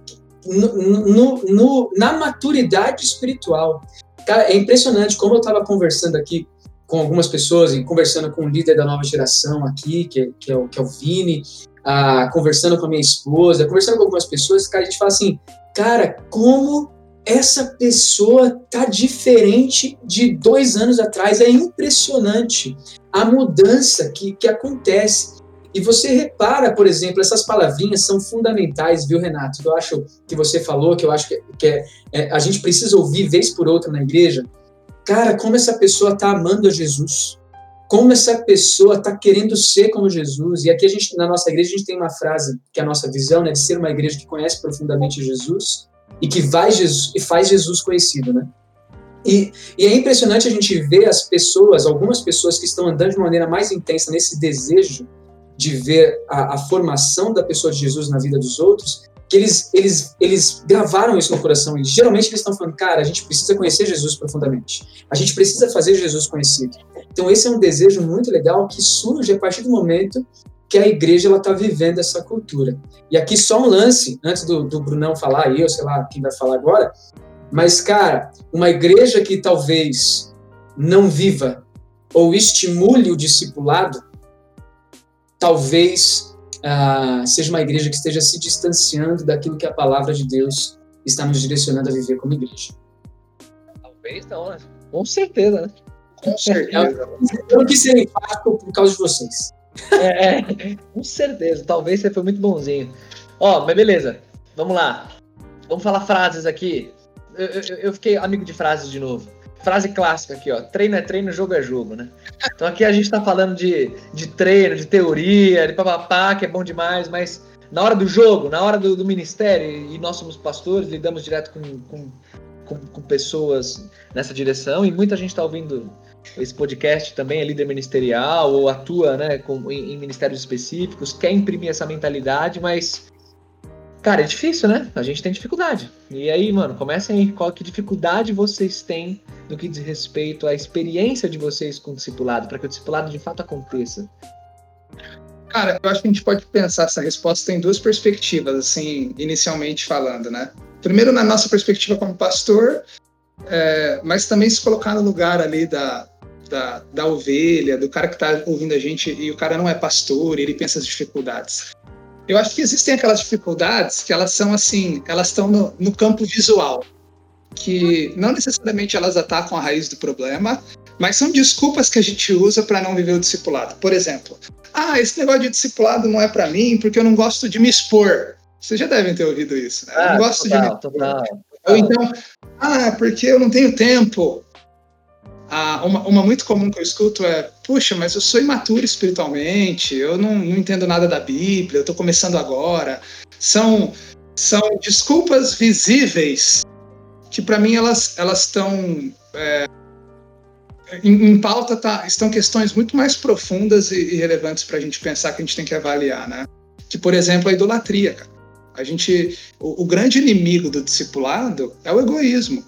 no, no, no, na maturidade espiritual. Cara, é impressionante como eu estava conversando aqui com algumas pessoas e conversando com o líder da nova geração aqui, que, é, que, é, o, que é o Vini, ah, conversando com a minha esposa, conversando com algumas pessoas, cara, a gente fala assim, cara, como essa pessoa tá diferente de dois anos atrás. É impressionante a mudança que, que acontece. E você repara, por exemplo, essas palavrinhas são fundamentais, viu, Renato? Eu acho que você falou, que eu acho que, que é, é, a gente precisa ouvir vez por outra na igreja. Cara, como essa pessoa está amando a Jesus, como essa pessoa está querendo ser como Jesus. E aqui a gente, na nossa igreja, a gente tem uma frase que é a nossa visão, né, de ser uma igreja que conhece profundamente Jesus e que vai Jesus, e faz Jesus conhecido, né? E, e, é impressionante a gente ver as pessoas, algumas pessoas que estão andando de maneira mais intensa nesse desejo de ver a, a, formação da pessoa de Jesus na vida dos outros, que eles, eles, eles gravaram isso no coração. E geralmente eles estão falando, cara, a gente precisa conhecer Jesus profundamente. A gente precisa fazer Jesus conhecido. Então esse é um desejo muito legal que surge a partir do momento que a igreja está vivendo essa cultura. E aqui só um lance, antes do, do Brunão falar, eu sei lá quem vai falar agora, mas, cara, uma igreja que talvez não viva ou estimule o discipulado, talvez uh, seja uma igreja que esteja se distanciando daquilo que a palavra de Deus está nos direcionando a viver como igreja. Talvez não, né? Com certeza, né? Com certeza. Eu não quis ser enfático por causa de vocês. É, é, com certeza. Talvez você foi muito bonzinho. Ó, mas beleza. Vamos lá. Vamos falar frases aqui. Eu, eu, eu, fiquei amigo de frases de novo. Frase clássica aqui, ó. Treino é treino, jogo é jogo, né? Então aqui a gente tá falando de, de treino, de teoria, de papapá, que é bom demais, mas na hora do jogo, na hora do, do ministério, e nós somos pastores, lidamos direto com, com, com, com pessoas nessa direção, e muita gente tá ouvindo esse podcast também é líder ministerial ou atua né, com, em, em, ministérios específicos, quer imprimir essa mentalidade, mas, cara, é difícil, né? A gente tem dificuldade. E aí, mano, comecem aí, qual que dificuldade vocês têm no que diz respeito à experiência de vocês com o discipulado, para que o discipulado de fato aconteça? Cara, eu acho que a gente pode pensar essa resposta em duas perspectivas, assim, inicialmente falando, né? Primeiro, na nossa perspectiva como pastor, é, mas também se colocar no lugar ali da, da, da ovelha, do cara que está ouvindo a gente e o cara não é pastor, ele pensa as dificuldades. Eu acho que existem aquelas dificuldades que elas são assim, elas estão no, no campo visual, que não necessariamente elas atacam a raiz do problema, mas são desculpas que a gente usa para não viver o discipulado. Por exemplo, ah, esse negócio de discipulado não é para mim porque eu não gosto de me expor. Vocês já devem ter ouvido isso, né? Ah, eu não gosto total, de me expor. Total. Ou então, ah, porque eu não tenho tempo. Ah, uma, uma, muito comum que eu escuto é: puxa, mas eu sou imaturo espiritualmente, eu não, não entendo nada da Bíblia, eu estou começando agora. São, são desculpas visíveis que, para mim, elas estão. É, em, em, pauta tá, estão questões muito mais profundas e, e relevantes para a gente pensar que a gente tem que avaliar, né? Que, por exemplo, a idolatria, cara. A gente, o, o grande inimigo do discipulado é o egoísmo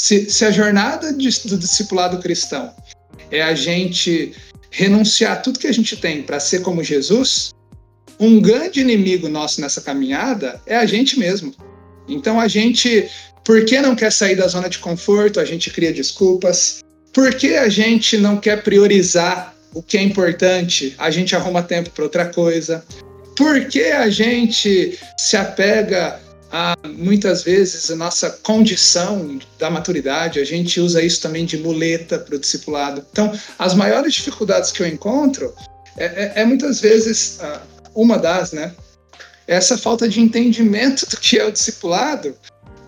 se, se a jornada de, do discipulado cristão é a gente renunciar tudo que a gente tem para ser como Jesus, um grande inimigo nosso nessa caminhada é a gente mesmo. Então a gente, por que não quer sair da zona de conforto? A gente cria desculpas. Por que a gente não quer priorizar o que é importante? A gente arruma tempo para outra coisa. Por que a gente se apega a, muitas vezes a nossa condição da maturidade, a gente usa isso também de muleta para o discipulado. Então, as maiores dificuldades que eu encontro é, é, é muitas vezes uma das, né? Essa falta de entendimento do que é o discipulado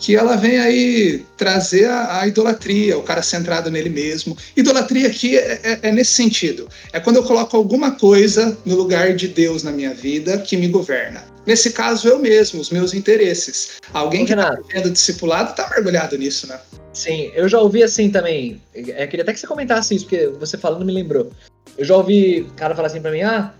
que ela vem aí trazer a, a, idolatria, o cara centrado nele mesmo. Idolatria aqui é, é, é, nesse sentido. É quando eu coloco alguma coisa no lugar de Deus na minha vida que me governa. Nesse caso, eu mesmo, os meus interesses. Alguém que está vivendo discipulado está mergulhado nisso, né? Sim, eu já ouvi assim também. Eu queria até que você comentasse isso, porque você falando me lembrou. Eu já ouvi o cara falar assim para mim: ah,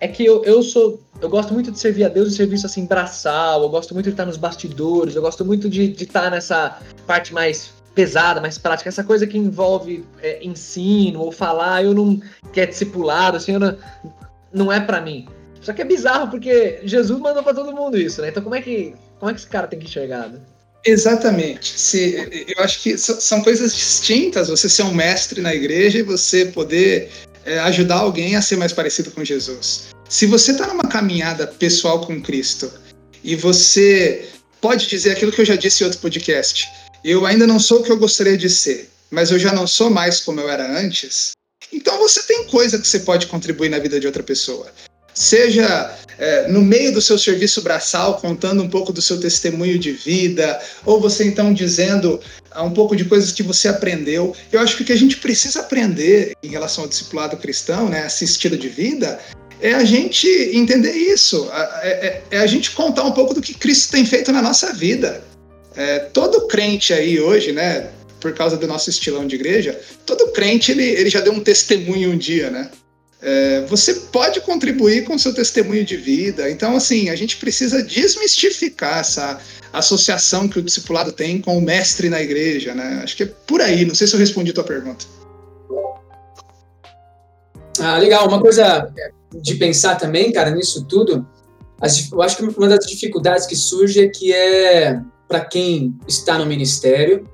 é que eu, eu sou. Eu gosto muito de servir a Deus e serviço assim, braçal. Eu gosto muito de estar nos bastidores. Eu gosto muito de, de estar nessa parte mais pesada, mais prática. Essa coisa que envolve é, ensino ou falar, eu não. que é discipulado, assim, não, não é para mim. Só que é bizarro porque Jesus mandou para todo mundo isso, né? Então como é que. Como é que esse cara tem que enxergar? Né? Exatamente. Se, eu acho que são coisas distintas você ser um mestre na igreja e você poder é, ajudar alguém a ser mais parecido com Jesus. Se você está numa caminhada pessoal com Cristo e você pode dizer aquilo que eu já disse em outro podcast, eu ainda não sou o que eu gostaria de ser, mas eu já não sou mais como eu era antes. Então você tem coisa que você pode contribuir na vida de outra pessoa. Seja é, no meio do seu serviço braçal, contando um pouco do seu testemunho de vida, ou você então dizendo um pouco de coisas que você aprendeu. Eu acho que o que a gente precisa aprender em relação ao discipulado cristão, né, esse estilo de vida, é a gente entender isso, é, é, é, a gente contar um pouco do que Cristo tem feito na nossa vida. É, todo crente aí hoje, né, por causa do nosso estilão de igreja, todo crente ele, ele já deu um testemunho um dia, né? É, você pode contribuir com o seu testemunho de vida. Então, assim, a gente precisa desmistificar essa associação que o discipulado tem com o mestre na igreja, né? Acho que é por aí. Não sei se eu respondi a tua pergunta. Ah, legal. Uma coisa de pensar também, cara, nisso tudo, eu acho que uma das dificuldades que surge é que é para quem está no ministério,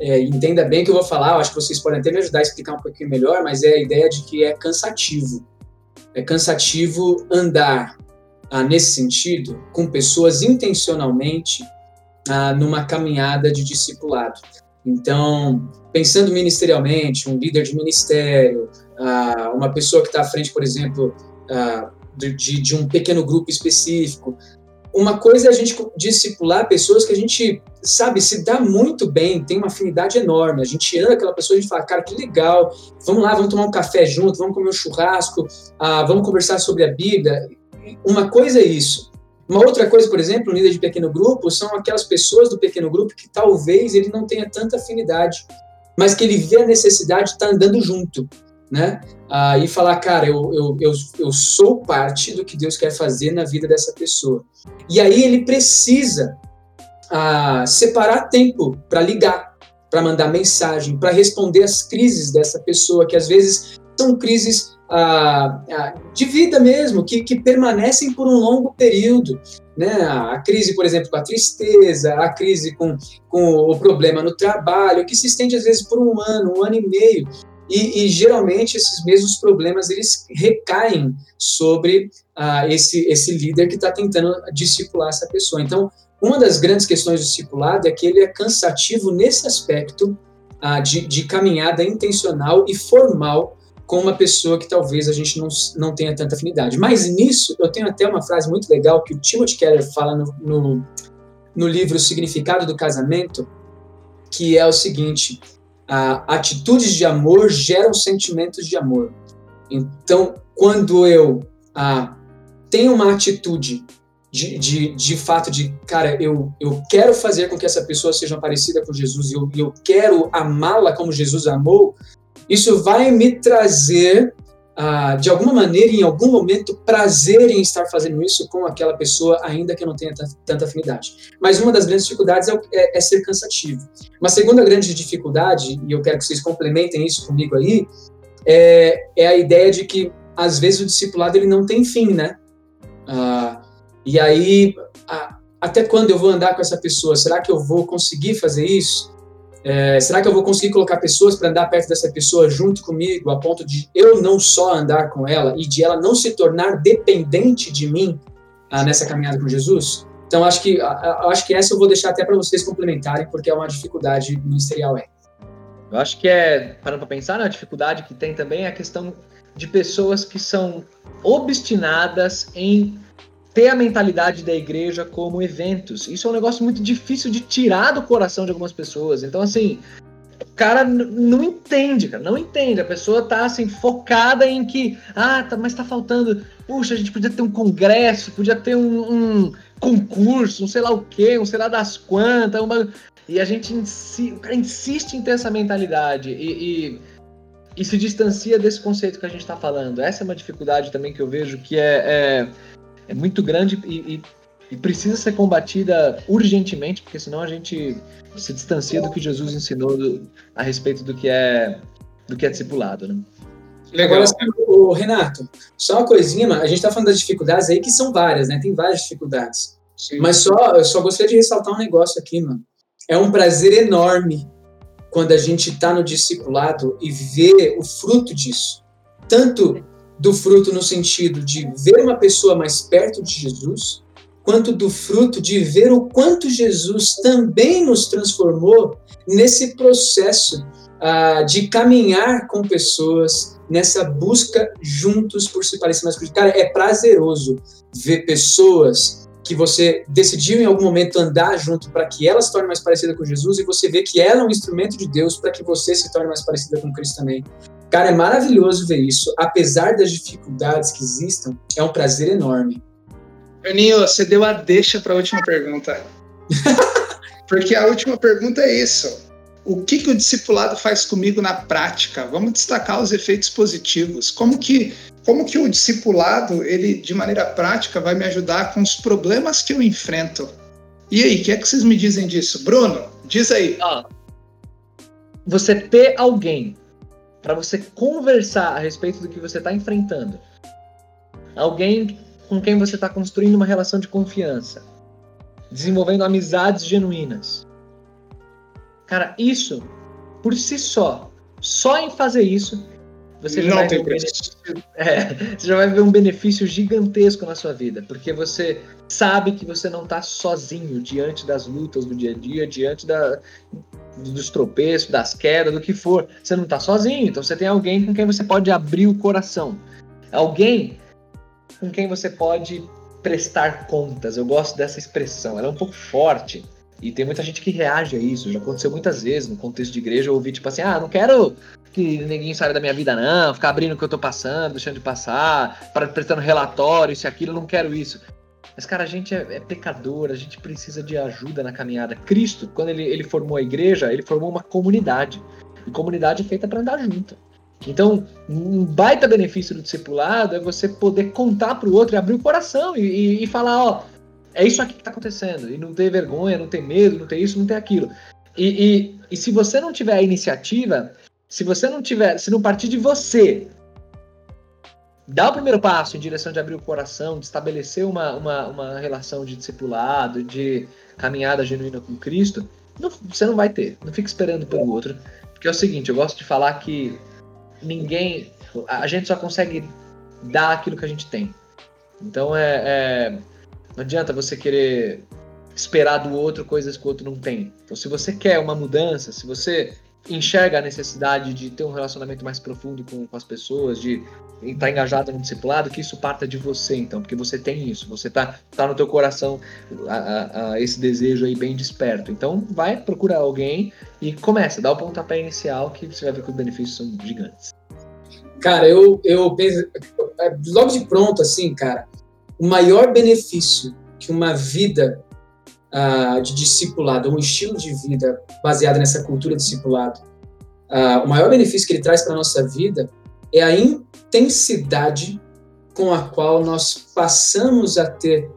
é, entenda bem o que eu vou falar, eu acho que vocês podem até me ajudar a explicar um pouquinho melhor, mas é a ideia de que é cansativo. É cansativo andar ah, nesse sentido com pessoas intencionalmente ah, numa caminhada de discipulado. Então, pensando ministerialmente, um líder de ministério, ah, uma pessoa que está à frente, por exemplo, ah, de, de, um pequeno grupo específico. Uma coisa é a gente discipular pessoas que a gente, sabe, se dá muito bem, tem uma afinidade enorme. A gente anda aquela pessoa e a gente fala, cara, que legal, vamos lá, vamos tomar um café junto, vamos comer um churrasco, ah, vamos conversar sobre a Bíblia. Uma coisa é isso. Uma outra coisa, por exemplo, um líder de pequeno grupo, são aquelas pessoas do pequeno grupo que talvez ele não tenha tanta afinidade, mas que ele vê a necessidade de estar andando junto, né? Ah, e falar, cara, eu, eu, eu, eu sou parte do que Deus quer fazer na vida dessa pessoa. E aí ele precisa ah, separar tempo para ligar, para mandar mensagem, para responder às crises dessa pessoa, que às vezes são crises ah, ah, de vida mesmo, que, que permanecem por um longo período. Né? A crise, por exemplo, com a tristeza, a crise com, com o problema no trabalho, que se estende às vezes por um ano, um ano e meio. E, e geralmente esses mesmos problemas eles recaem sobre ah, esse, esse líder que está tentando discipular essa pessoa. Então, uma das grandes questões do discipulado é que ele é cansativo nesse aspecto ah, de, de caminhada intencional e formal com uma pessoa que talvez a gente não, não tenha tanta afinidade. Mas nisso, eu tenho até uma frase muito legal que o Timothy Keller fala no, no, no livro O Significado do Casamento, que é o seguinte: atitudes de amor geram sentimentos de amor. Então, quando eu tenho uma atitude de, de, de fato de, cara, eu, eu quero fazer com que essa pessoa seja parecida com Jesus e eu, eu quero amá-la como Jesus amou, isso vai me trazer, ah, de alguma maneira, em algum momento, prazer em estar fazendo isso com aquela pessoa, ainda que eu não tenha tanta afinidade. Mas uma das grandes dificuldades é, é, é ser cansativo. Uma segunda grande dificuldade, e eu quero que vocês complementem isso comigo aí, é, é a ideia de que, às vezes, o discipulado ele não tem fim, né? Ah, e aí, a, até quando eu vou andar com essa pessoa? Será que eu vou conseguir fazer isso? É, será que eu vou conseguir colocar pessoas para andar perto dessa pessoa junto comigo, a ponto de eu não só andar com ela e de ela não se tornar dependente de mim ah, nessa caminhada com Jesus? Então, acho que, acho que essa eu vou deixar até para vocês complementarem, porque é uma dificuldade ministerial. É. Eu acho que é, parando para pensar, né, a dificuldade que tem também é a questão de pessoas que são obstinadas em ter a mentalidade da igreja como eventos. Isso é um negócio muito difícil de tirar do coração de algumas pessoas. Então, assim, o cara não entende, cara, não entende. A pessoa tá, assim, focada em que, ah, tá, mas tá faltando, puxa, a gente podia ter um congresso, podia ter um, um concurso, um sei lá o quê, um sei lá das quantas, uma... E a gente, insi... o cara insiste em ter essa mentalidade e, e, e se distancia desse conceito que a gente está falando. Essa é uma dificuldade também que eu vejo que é, é é muito grande e, e, e, precisa ser combatida urgentemente, porque senão a gente se distancia do que Jesus ensinou do, a respeito do que é do que é discipulado, né? Legal. Agora, o Renato, só uma coisinha, a gente está falando das dificuldades aí, que são várias, né? Tem várias dificuldades. Sim. Mas só, eu só gostaria de ressaltar um negócio aqui, mano. É um prazer enorme quando a gente está no discipulado e vê o fruto disso. Tanto do fruto no sentido de ver uma pessoa mais perto de Jesus, quanto do fruto de ver o quanto Jesus também nos transformou nesse processo uh, de caminhar com pessoas nessa busca juntos por se parecer mais com Cara, é prazeroso ver pessoas que você decidiu em algum momento andar junto para que ela se torne mais parecida com Jesus e você vê que ela é um instrumento de Deus para que você se torne mais parecida com Cristo também. Cara, é maravilhoso ver isso. Apesar das dificuldades que existam, é um prazer enorme. Aninho, você deu a deixa para a última pergunta. Porque a última pergunta é isso. O que, que o discipulado faz comigo na prática? Vamos destacar os efeitos positivos. Como que, como que o discipulado, ele de maneira prática, vai me ajudar com os problemas que eu enfrento? E aí, o que é que vocês me dizem disso? Bruno, diz aí. Ah, você ter alguém para você conversar a respeito do que você está enfrentando. Alguém com quem você está construindo uma relação de confiança, desenvolvendo amizades genuínas. Cara, isso por si só, só em fazer isso, você já, um benefício, é, você já vai ver um benefício gigantesco na sua vida, porque você sabe que você não está sozinho diante das lutas do dia a dia, diante da, dos tropeços, das quedas, do que for. Você não está sozinho, então você tem alguém com quem você pode abrir o coração. Alguém com quem você pode prestar contas. Eu gosto dessa expressão, ela é um pouco forte. E tem muita gente que reage a isso. Já aconteceu muitas vezes no contexto de igreja. Eu ouvi tipo assim: ah, não quero que ninguém saiba da minha vida, não. Ficar abrindo o que eu tô passando, deixando de passar, para prestando relatório, isso e aquilo. Eu não quero isso. Mas, cara, a gente é, é, pecador, a gente precisa de ajuda na caminhada. Cristo, quando ele, ele formou a igreja, ele formou uma comunidade. E comunidade é feita para andar junto. Então, um baita benefício do discipulado é você poder contar para o outro e abrir o coração e, e, e, falar: ó, é isso aqui que está acontecendo. E não ter vergonha, não ter medo, não ter isso, não ter aquilo. E, e se você não tiver a iniciativa, se você não tiver, se não partir de você dar o primeiro passo em direção de abrir o coração, de estabelecer uma, uma, uma relação de discipulado, de caminhada genuína com Cristo, não, você não vai ter. Não fique esperando pelo outro. Porque é o seguinte, eu gosto de falar que ninguém. A gente só consegue dar aquilo que a gente tem. Então é, é não adianta você querer esperar do outro coisas que o outro não tem. Então, se você quer uma mudança, se você enxerga a necessidade de ter um relacionamento mais profundo com, com as pessoas, de estar engajado no discipulado, que isso parta de você, então, porque você tem isso, você tá, tá no teu coração a, a, a esse desejo aí bem desperto. Então, vai procurar alguém e começa, dá o pontapé inicial que você vai ver que os benefícios são gigantes. Cara, eu, eu penso, é, logo de pronto, assim, cara, o maior benefício que uma vida uh, de discipulado, um estilo de vida baseado nessa cultura discipulado, uh, o maior benefício que ele traz para a nossa vida é a intensidade com a qual nós passamos a ter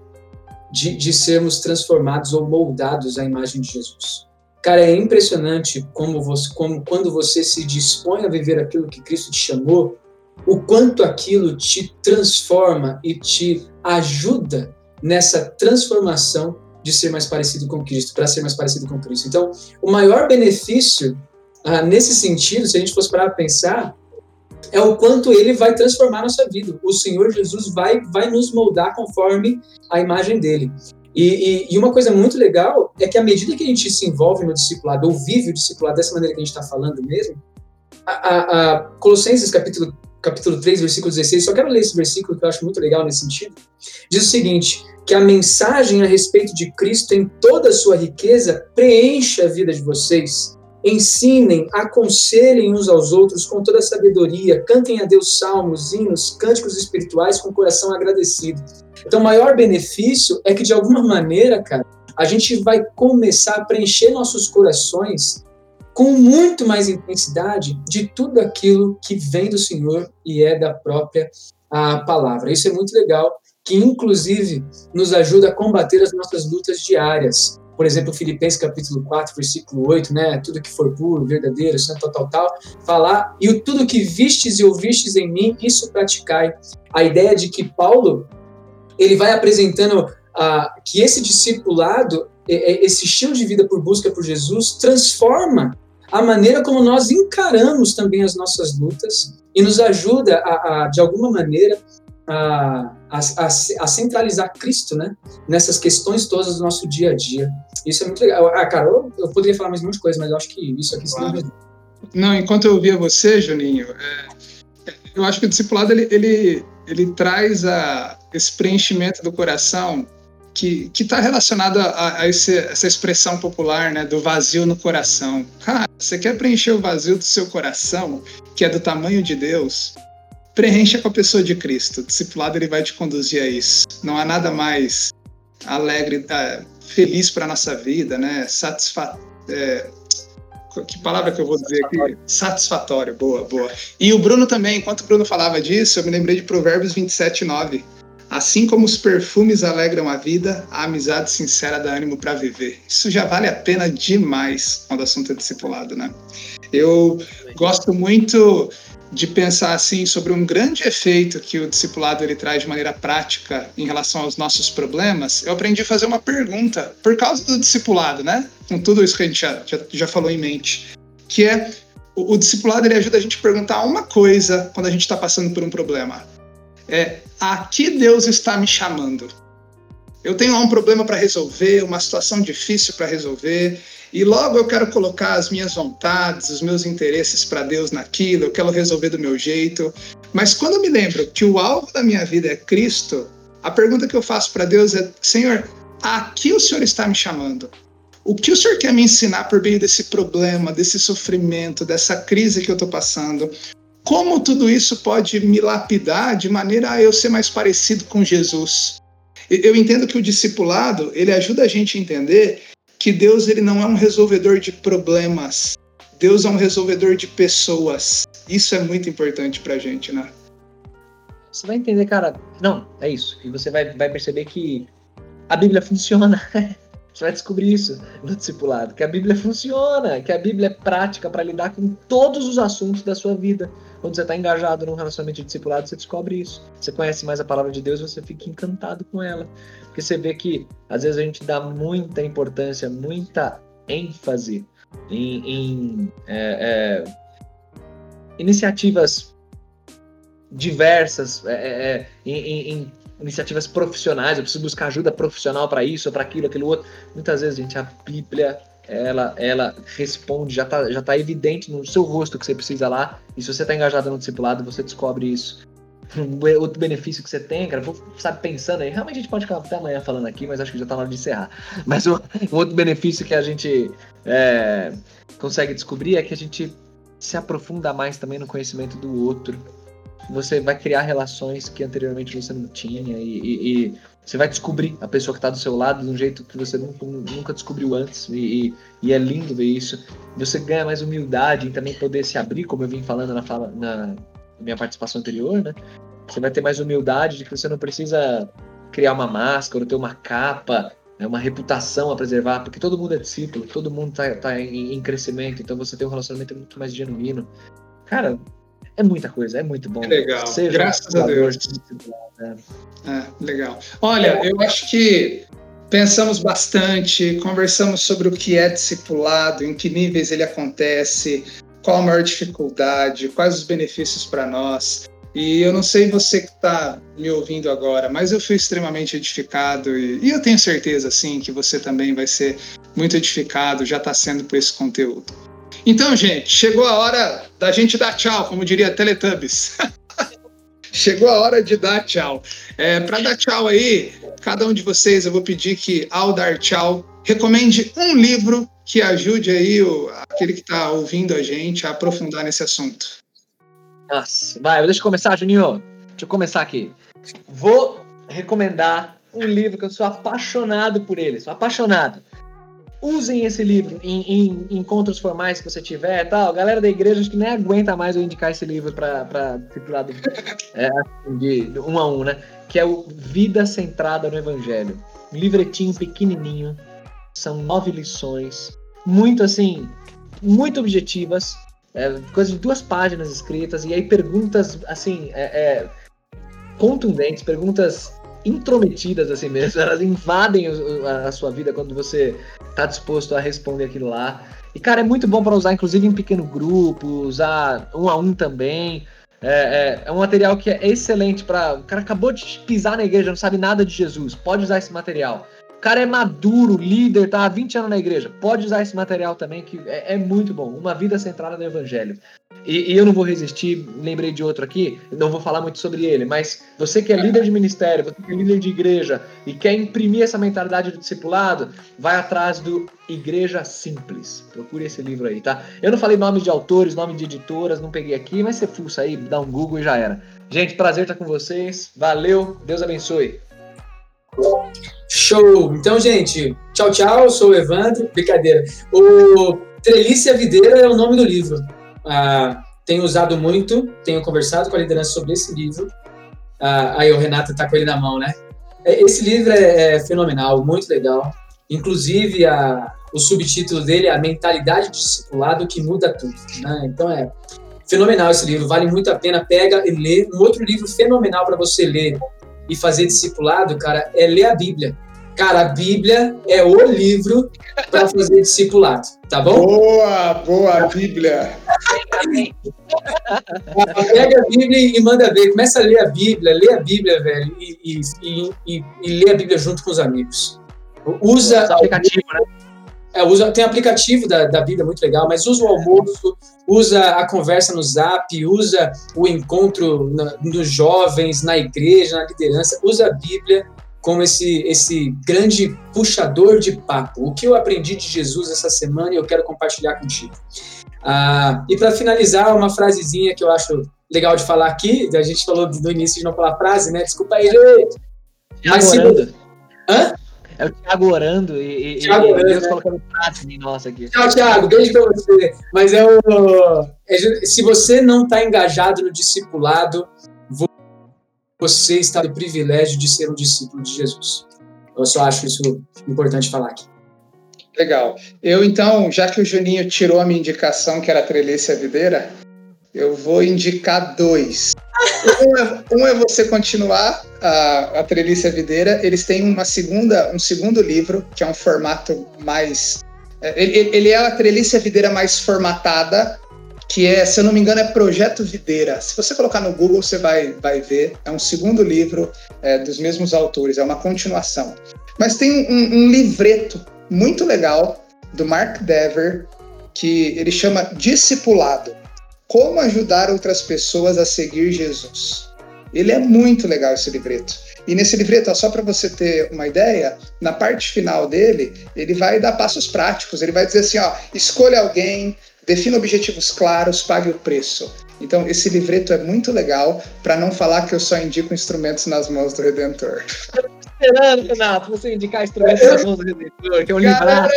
de, de sermos transformados ou moldados à imagem de Jesus. Cara, é impressionante como, você, como quando você se dispõe a viver aquilo que Cristo te chamou, o quanto aquilo te transforma e te ajuda nessa transformação de ser mais parecido com Cristo, para ser mais parecido com Cristo. Então, o maior benefício ah, nesse sentido, se a gente fosse parar a pensar, é o quanto ele vai transformar nossa vida. O Senhor Jesus vai, vai nos moldar conforme a imagem dele. E, e, e, uma coisa muito legal é que à medida que a gente se envolve no discipulado, ou vive o discipulado dessa maneira que a gente está falando mesmo, a, a, a Colossenses capítulo, capítulo 3, versículo 16, só quero ler esse versículo que eu acho muito legal nesse sentido, diz o seguinte, que a mensagem a respeito de Cristo em toda a sua riqueza preencha a vida de vocês. Ensinem, aconselhem uns aos outros com toda a sabedoria, cantem a Deus salmos, hinos, cânticos espirituais com o coração agradecido. Então, o maior benefício é que, de alguma maneira, cara, a gente vai começar a preencher nossos corações com muito mais intensidade de tudo aquilo que vem do Senhor e é da própria a palavra. Isso é muito legal que inclusive nos ajuda a combater as nossas lutas diárias. Por exemplo, Filipenses capítulo 4, versículo 8, né? Tudo que for puro, verdadeiro, santo, tal, tal, tal, falar, e o tudo que vistes e ouvistes em mim, isso praticai. A ideia de que Paulo, ele vai apresentando uh, que esse discipulado, esse estilo de vida por busca por Jesus, transforma a maneira como nós encaramos também as nossas lutas e nos ajuda a, a de alguma maneira, a, a, a, centralizar Cristo, né? Nessas questões todas do nosso dia a dia. Isso é muito legal. Ah, cara, eu, eu poderia falar mais um monte de coisa, mas eu acho que isso aqui claro. Não, enquanto eu ouvia você, Juninho, é, eu acho que o discipulado ele, ele, ele traz a, esse preenchimento do coração que está relacionado a, a esse, essa expressão popular né, do vazio no coração. Cara, você quer preencher o vazio do seu coração, que é do tamanho de Deus? preencha com a pessoa de Cristo. O discipulado ele vai te conduzir a isso. Não há nada mais alegre, é, feliz para nossa vida, né? Satisfa é, que palavra que eu vou dizer aqui? Satisfatório, boa, boa. E o Bruno também, enquanto o Bruno falava disso, eu me lembrei de Provérbios 27, 9. Assim como os perfumes alegram a vida, a amizade sincera dá ânimo para viver. Isso já vale a pena demais quando o assunto é discipulado, né? Eu gosto muito de pensar assim sobre um grande efeito que o discipulado ele traz de maneira prática em relação aos nossos problemas, eu aprendi a fazer uma pergunta por causa do discipulado, né? Com tudo isso que a gente já, já, já falou em mente, que é o, o, discipulado ele ajuda a gente a perguntar uma coisa quando a gente está passando por um problema. É a que Deus está me chamando? Eu tenho um problema para resolver, uma situação difícil para resolver, e logo eu quero colocar as minhas vontades, os meus interesses para Deus naquilo, eu quero resolver do meu jeito. Mas quando eu me lembro que o alvo da minha vida é Cristo, a pergunta que eu faço para Deus é: Senhor, a que o Senhor está me chamando? O que o Senhor quer me ensinar por meio desse problema, desse sofrimento, dessa crise que eu estou passando? Como tudo isso pode me lapidar de maneira a eu ser mais parecido com Jesus? Eu entendo que o discipulado ele ajuda a gente a entender que Deus ele não é um resolvedor de problemas. Deus é um resolvedor de pessoas. Isso é muito importante pra gente, né? Você vai entender, cara. Não, é isso. E você vai, vai perceber que a Bíblia funciona. você vai descobrir isso no discipulado, que a Bíblia funciona, que a Bíblia é prática para lidar com todos os assuntos da sua vida. Quando você está engajado num relacionamento de discipulado, você descobre isso. Você conhece mais a palavra de Deus, você fica encantado com ela. Porque você vê que às vezes a gente dá muita importância, muita ênfase em, em é, é, iniciativas diversas, é, é, é em, em, iniciativas profissionais. Eu preciso buscar ajuda profissional para isso, para aquilo, aquilo outro. Muitas vezes, gente, a Bíblia ela, ela responde, já está já tá evidente no seu rosto que você precisa lá. E se você está engajado no discipulado, você descobre isso. Outro benefício que você tem, cara, vou, sabe, pensando aí, realmente a gente pode ficar até amanhã falando aqui, mas acho que já está na hora de encerrar. Mas um, um outro benefício que a gente é, consegue descobrir é que a gente se aprofunda mais também no conhecimento do outro. Você vai criar relações que anteriormente você não tinha e, e, e você vai descobrir a pessoa que está do seu lado de um jeito que você nunca, nunca descobriu antes e, e, é lindo ver isso. Você ganha mais humildade em também poder se abrir, como eu vim falando na, fala, na minha participação anterior, né? Você vai ter mais humildade de que você não precisa criar uma máscara, ou ter uma capa, né, uma reputação a preservar, porque todo mundo é discípulo, todo mundo está tá em, em, crescimento, então você tem um relacionamento muito mais genuíno. Cara, é muita coisa, é muito bom. Legal, Seja graças a Deus. Né? É, legal. Olha, eu acho que pensamos bastante, conversamos sobre o que é discipulado, em que níveis ele acontece, qual a maior dificuldade, quais os benefícios para nós. E eu não sei você que está me ouvindo agora, mas eu fui extremamente edificado e, e eu tenho certeza, sim, que você também vai ser muito edificado, já está sendo por esse conteúdo. Então, gente, chegou a hora da gente dar tchau, como diria Teletubbies. chegou a hora de dar tchau. É, Para dar tchau aí, cada um de vocês, eu vou pedir que, ao dar tchau, recomende um livro que ajude aí o, aquele que está ouvindo a gente a aprofundar nesse assunto. Nossa, vai, deixa eu começar, Juninho. Deixa eu começar aqui. Vou recomendar um livro que eu sou apaixonado por ele, sou apaixonado. Usem esse livro em, em, encontros formais que você tiver tal. Galera da igreja acho que nem aguenta mais eu indicar esse livro para discipulado é, assim, de, um a um, né? Que é o Vida Centrada no Evangelho. Um livretinho pequenininho. São nove lições. Muito assim, muito objetivas é, coisa de duas páginas escritas, e aí perguntas, assim, é, é, contundentes, perguntas intrometidas, assim mesmo, elas invadem a, sua vida quando você está disposto a responder aquilo lá. E, cara, é muito bom para usar, inclusive, em pequeno grupo, usar um a um também. É, é, é, um material que é excelente para. O cara acabou de pisar na igreja, não sabe nada de Jesus. Pode usar esse material. O cara é maduro, líder, tá há 20 anos na igreja. Pode usar esse material também, que é, é muito bom. Uma vida centrada no evangelho. E, e, eu não vou resistir, lembrei de outro aqui, não vou falar muito sobre ele, mas você que é líder de ministério, você que é líder de igreja e quer imprimir essa mentalidade do discipulado, vai atrás do Igreja Simples. Procure esse livro aí, tá? Eu não falei nome de autores, nome de editoras, não peguei aqui, mas você fuça aí, dá um Google e já era. Gente, prazer estar com vocês. Valeu, Deus abençoe. Show! Então, gente, tchau, tchau. Eu sou o Evandro. Brincadeira. O Trelice Videira é o nome do livro. Ah, tenho usado muito, tenho conversado com a liderança sobre esse livro. Ah, aí o Renato está com ele na mão, né? É, esse livro é, é fenomenal, muito legal. Inclusive, a, o subtítulo dele é A Mentalidade Discipulado que Muda Tudo. Né? Então, é fenomenal esse livro, vale muito a pena. Pega e lê. Um outro livro fenomenal para você ler e fazer discipulado, cara, é ler a Bíblia. Cara, a Bíblia é o livro para fazer discipulado, tá bom? Boa, boa, Bíblia. Pega a Bíblia e manda ver. Começa a ler a Bíblia, lê a Bíblia, velho, e, e, e, e, e lê a Bíblia junto com os amigos. Usa. O aplicativo, né? É, usa, tem aplicativo da, da Bíblia muito legal, mas usa o almoço, usa a conversa no zap, usa o encontro na, nos jovens, na igreja, na liderança, usa a Bíblia como esse, esse grande puxador de papo. O que eu aprendi de Jesus essa semana e eu quero compartilhar contigo. Ah, e para finalizar, uma frasezinha que eu acho legal de falar aqui, a gente falou no início de não falar frase, né? Desculpa aí, gente. Mas se... Hã? É o Thiago orando e, Thiago e, orando, Deus né? colocando em nossa aqui. Tchau, Thiago. Beijo pra você. Mas é o. É, se você não está engajado no discipulado, você está no privilégio de ser um discípulo de Jesus. Eu só acho isso importante falar aqui. Legal. Eu, então, já que o Juninho tirou a minha indicação, que era a Trelice Videira, eu vou indicar dois. Um é, um é, você continuar a, a Trelice Videira. Eles têm uma segunda, um segundo livro, que é um formato mais. É, ele, ele é a Trelice Videira mais formatada, que é, se eu não me engano, é Projeto Videira. Se você colocar no Google, você vai, vai ver. É um segundo livro é, dos mesmos autores, é uma continuação. Mas tem um, um livreto muito legal do Mark Dever, que ele chama Discipulado. Como ajudar outras pessoas a seguir Jesus. Ele é muito legal esse livreto. E nesse livreto, só para você ter uma ideia, na parte final dele, ele vai dar passos práticos. Ele vai dizer assim: ó, escolha alguém, defina objetivos claros, pague o preço. Então, esse livreto é muito legal, para não falar que eu só indico instrumentos nas mãos do Redentor. Esperando, Renato, você indicar instrumentos nas mãos do Redentor, que é um livraço.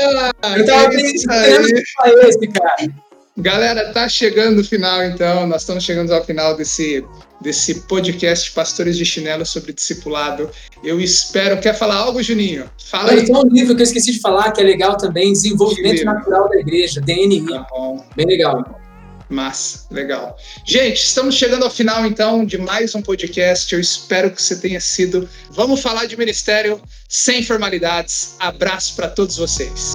Eu tava pensando esse, cara. Galera, tá chegando o final, então. Nós estamos chegando ao final desse, desse podcast Pastores de Chinelo sobre discipulado. Eu espero. Quer falar algo, Juninho? Fala aí. Tem um livro que eu esqueci de falar, que é legal também: Desenvolvimento Natural da Igreja, DNI. Tá bom. Bem legal. Massa, legal. Gente, estamos chegando ao final então de mais um podcast. Eu espero que você tenha sido. Vamos falar de ministério sem formalidades. Abraço para todos vocês.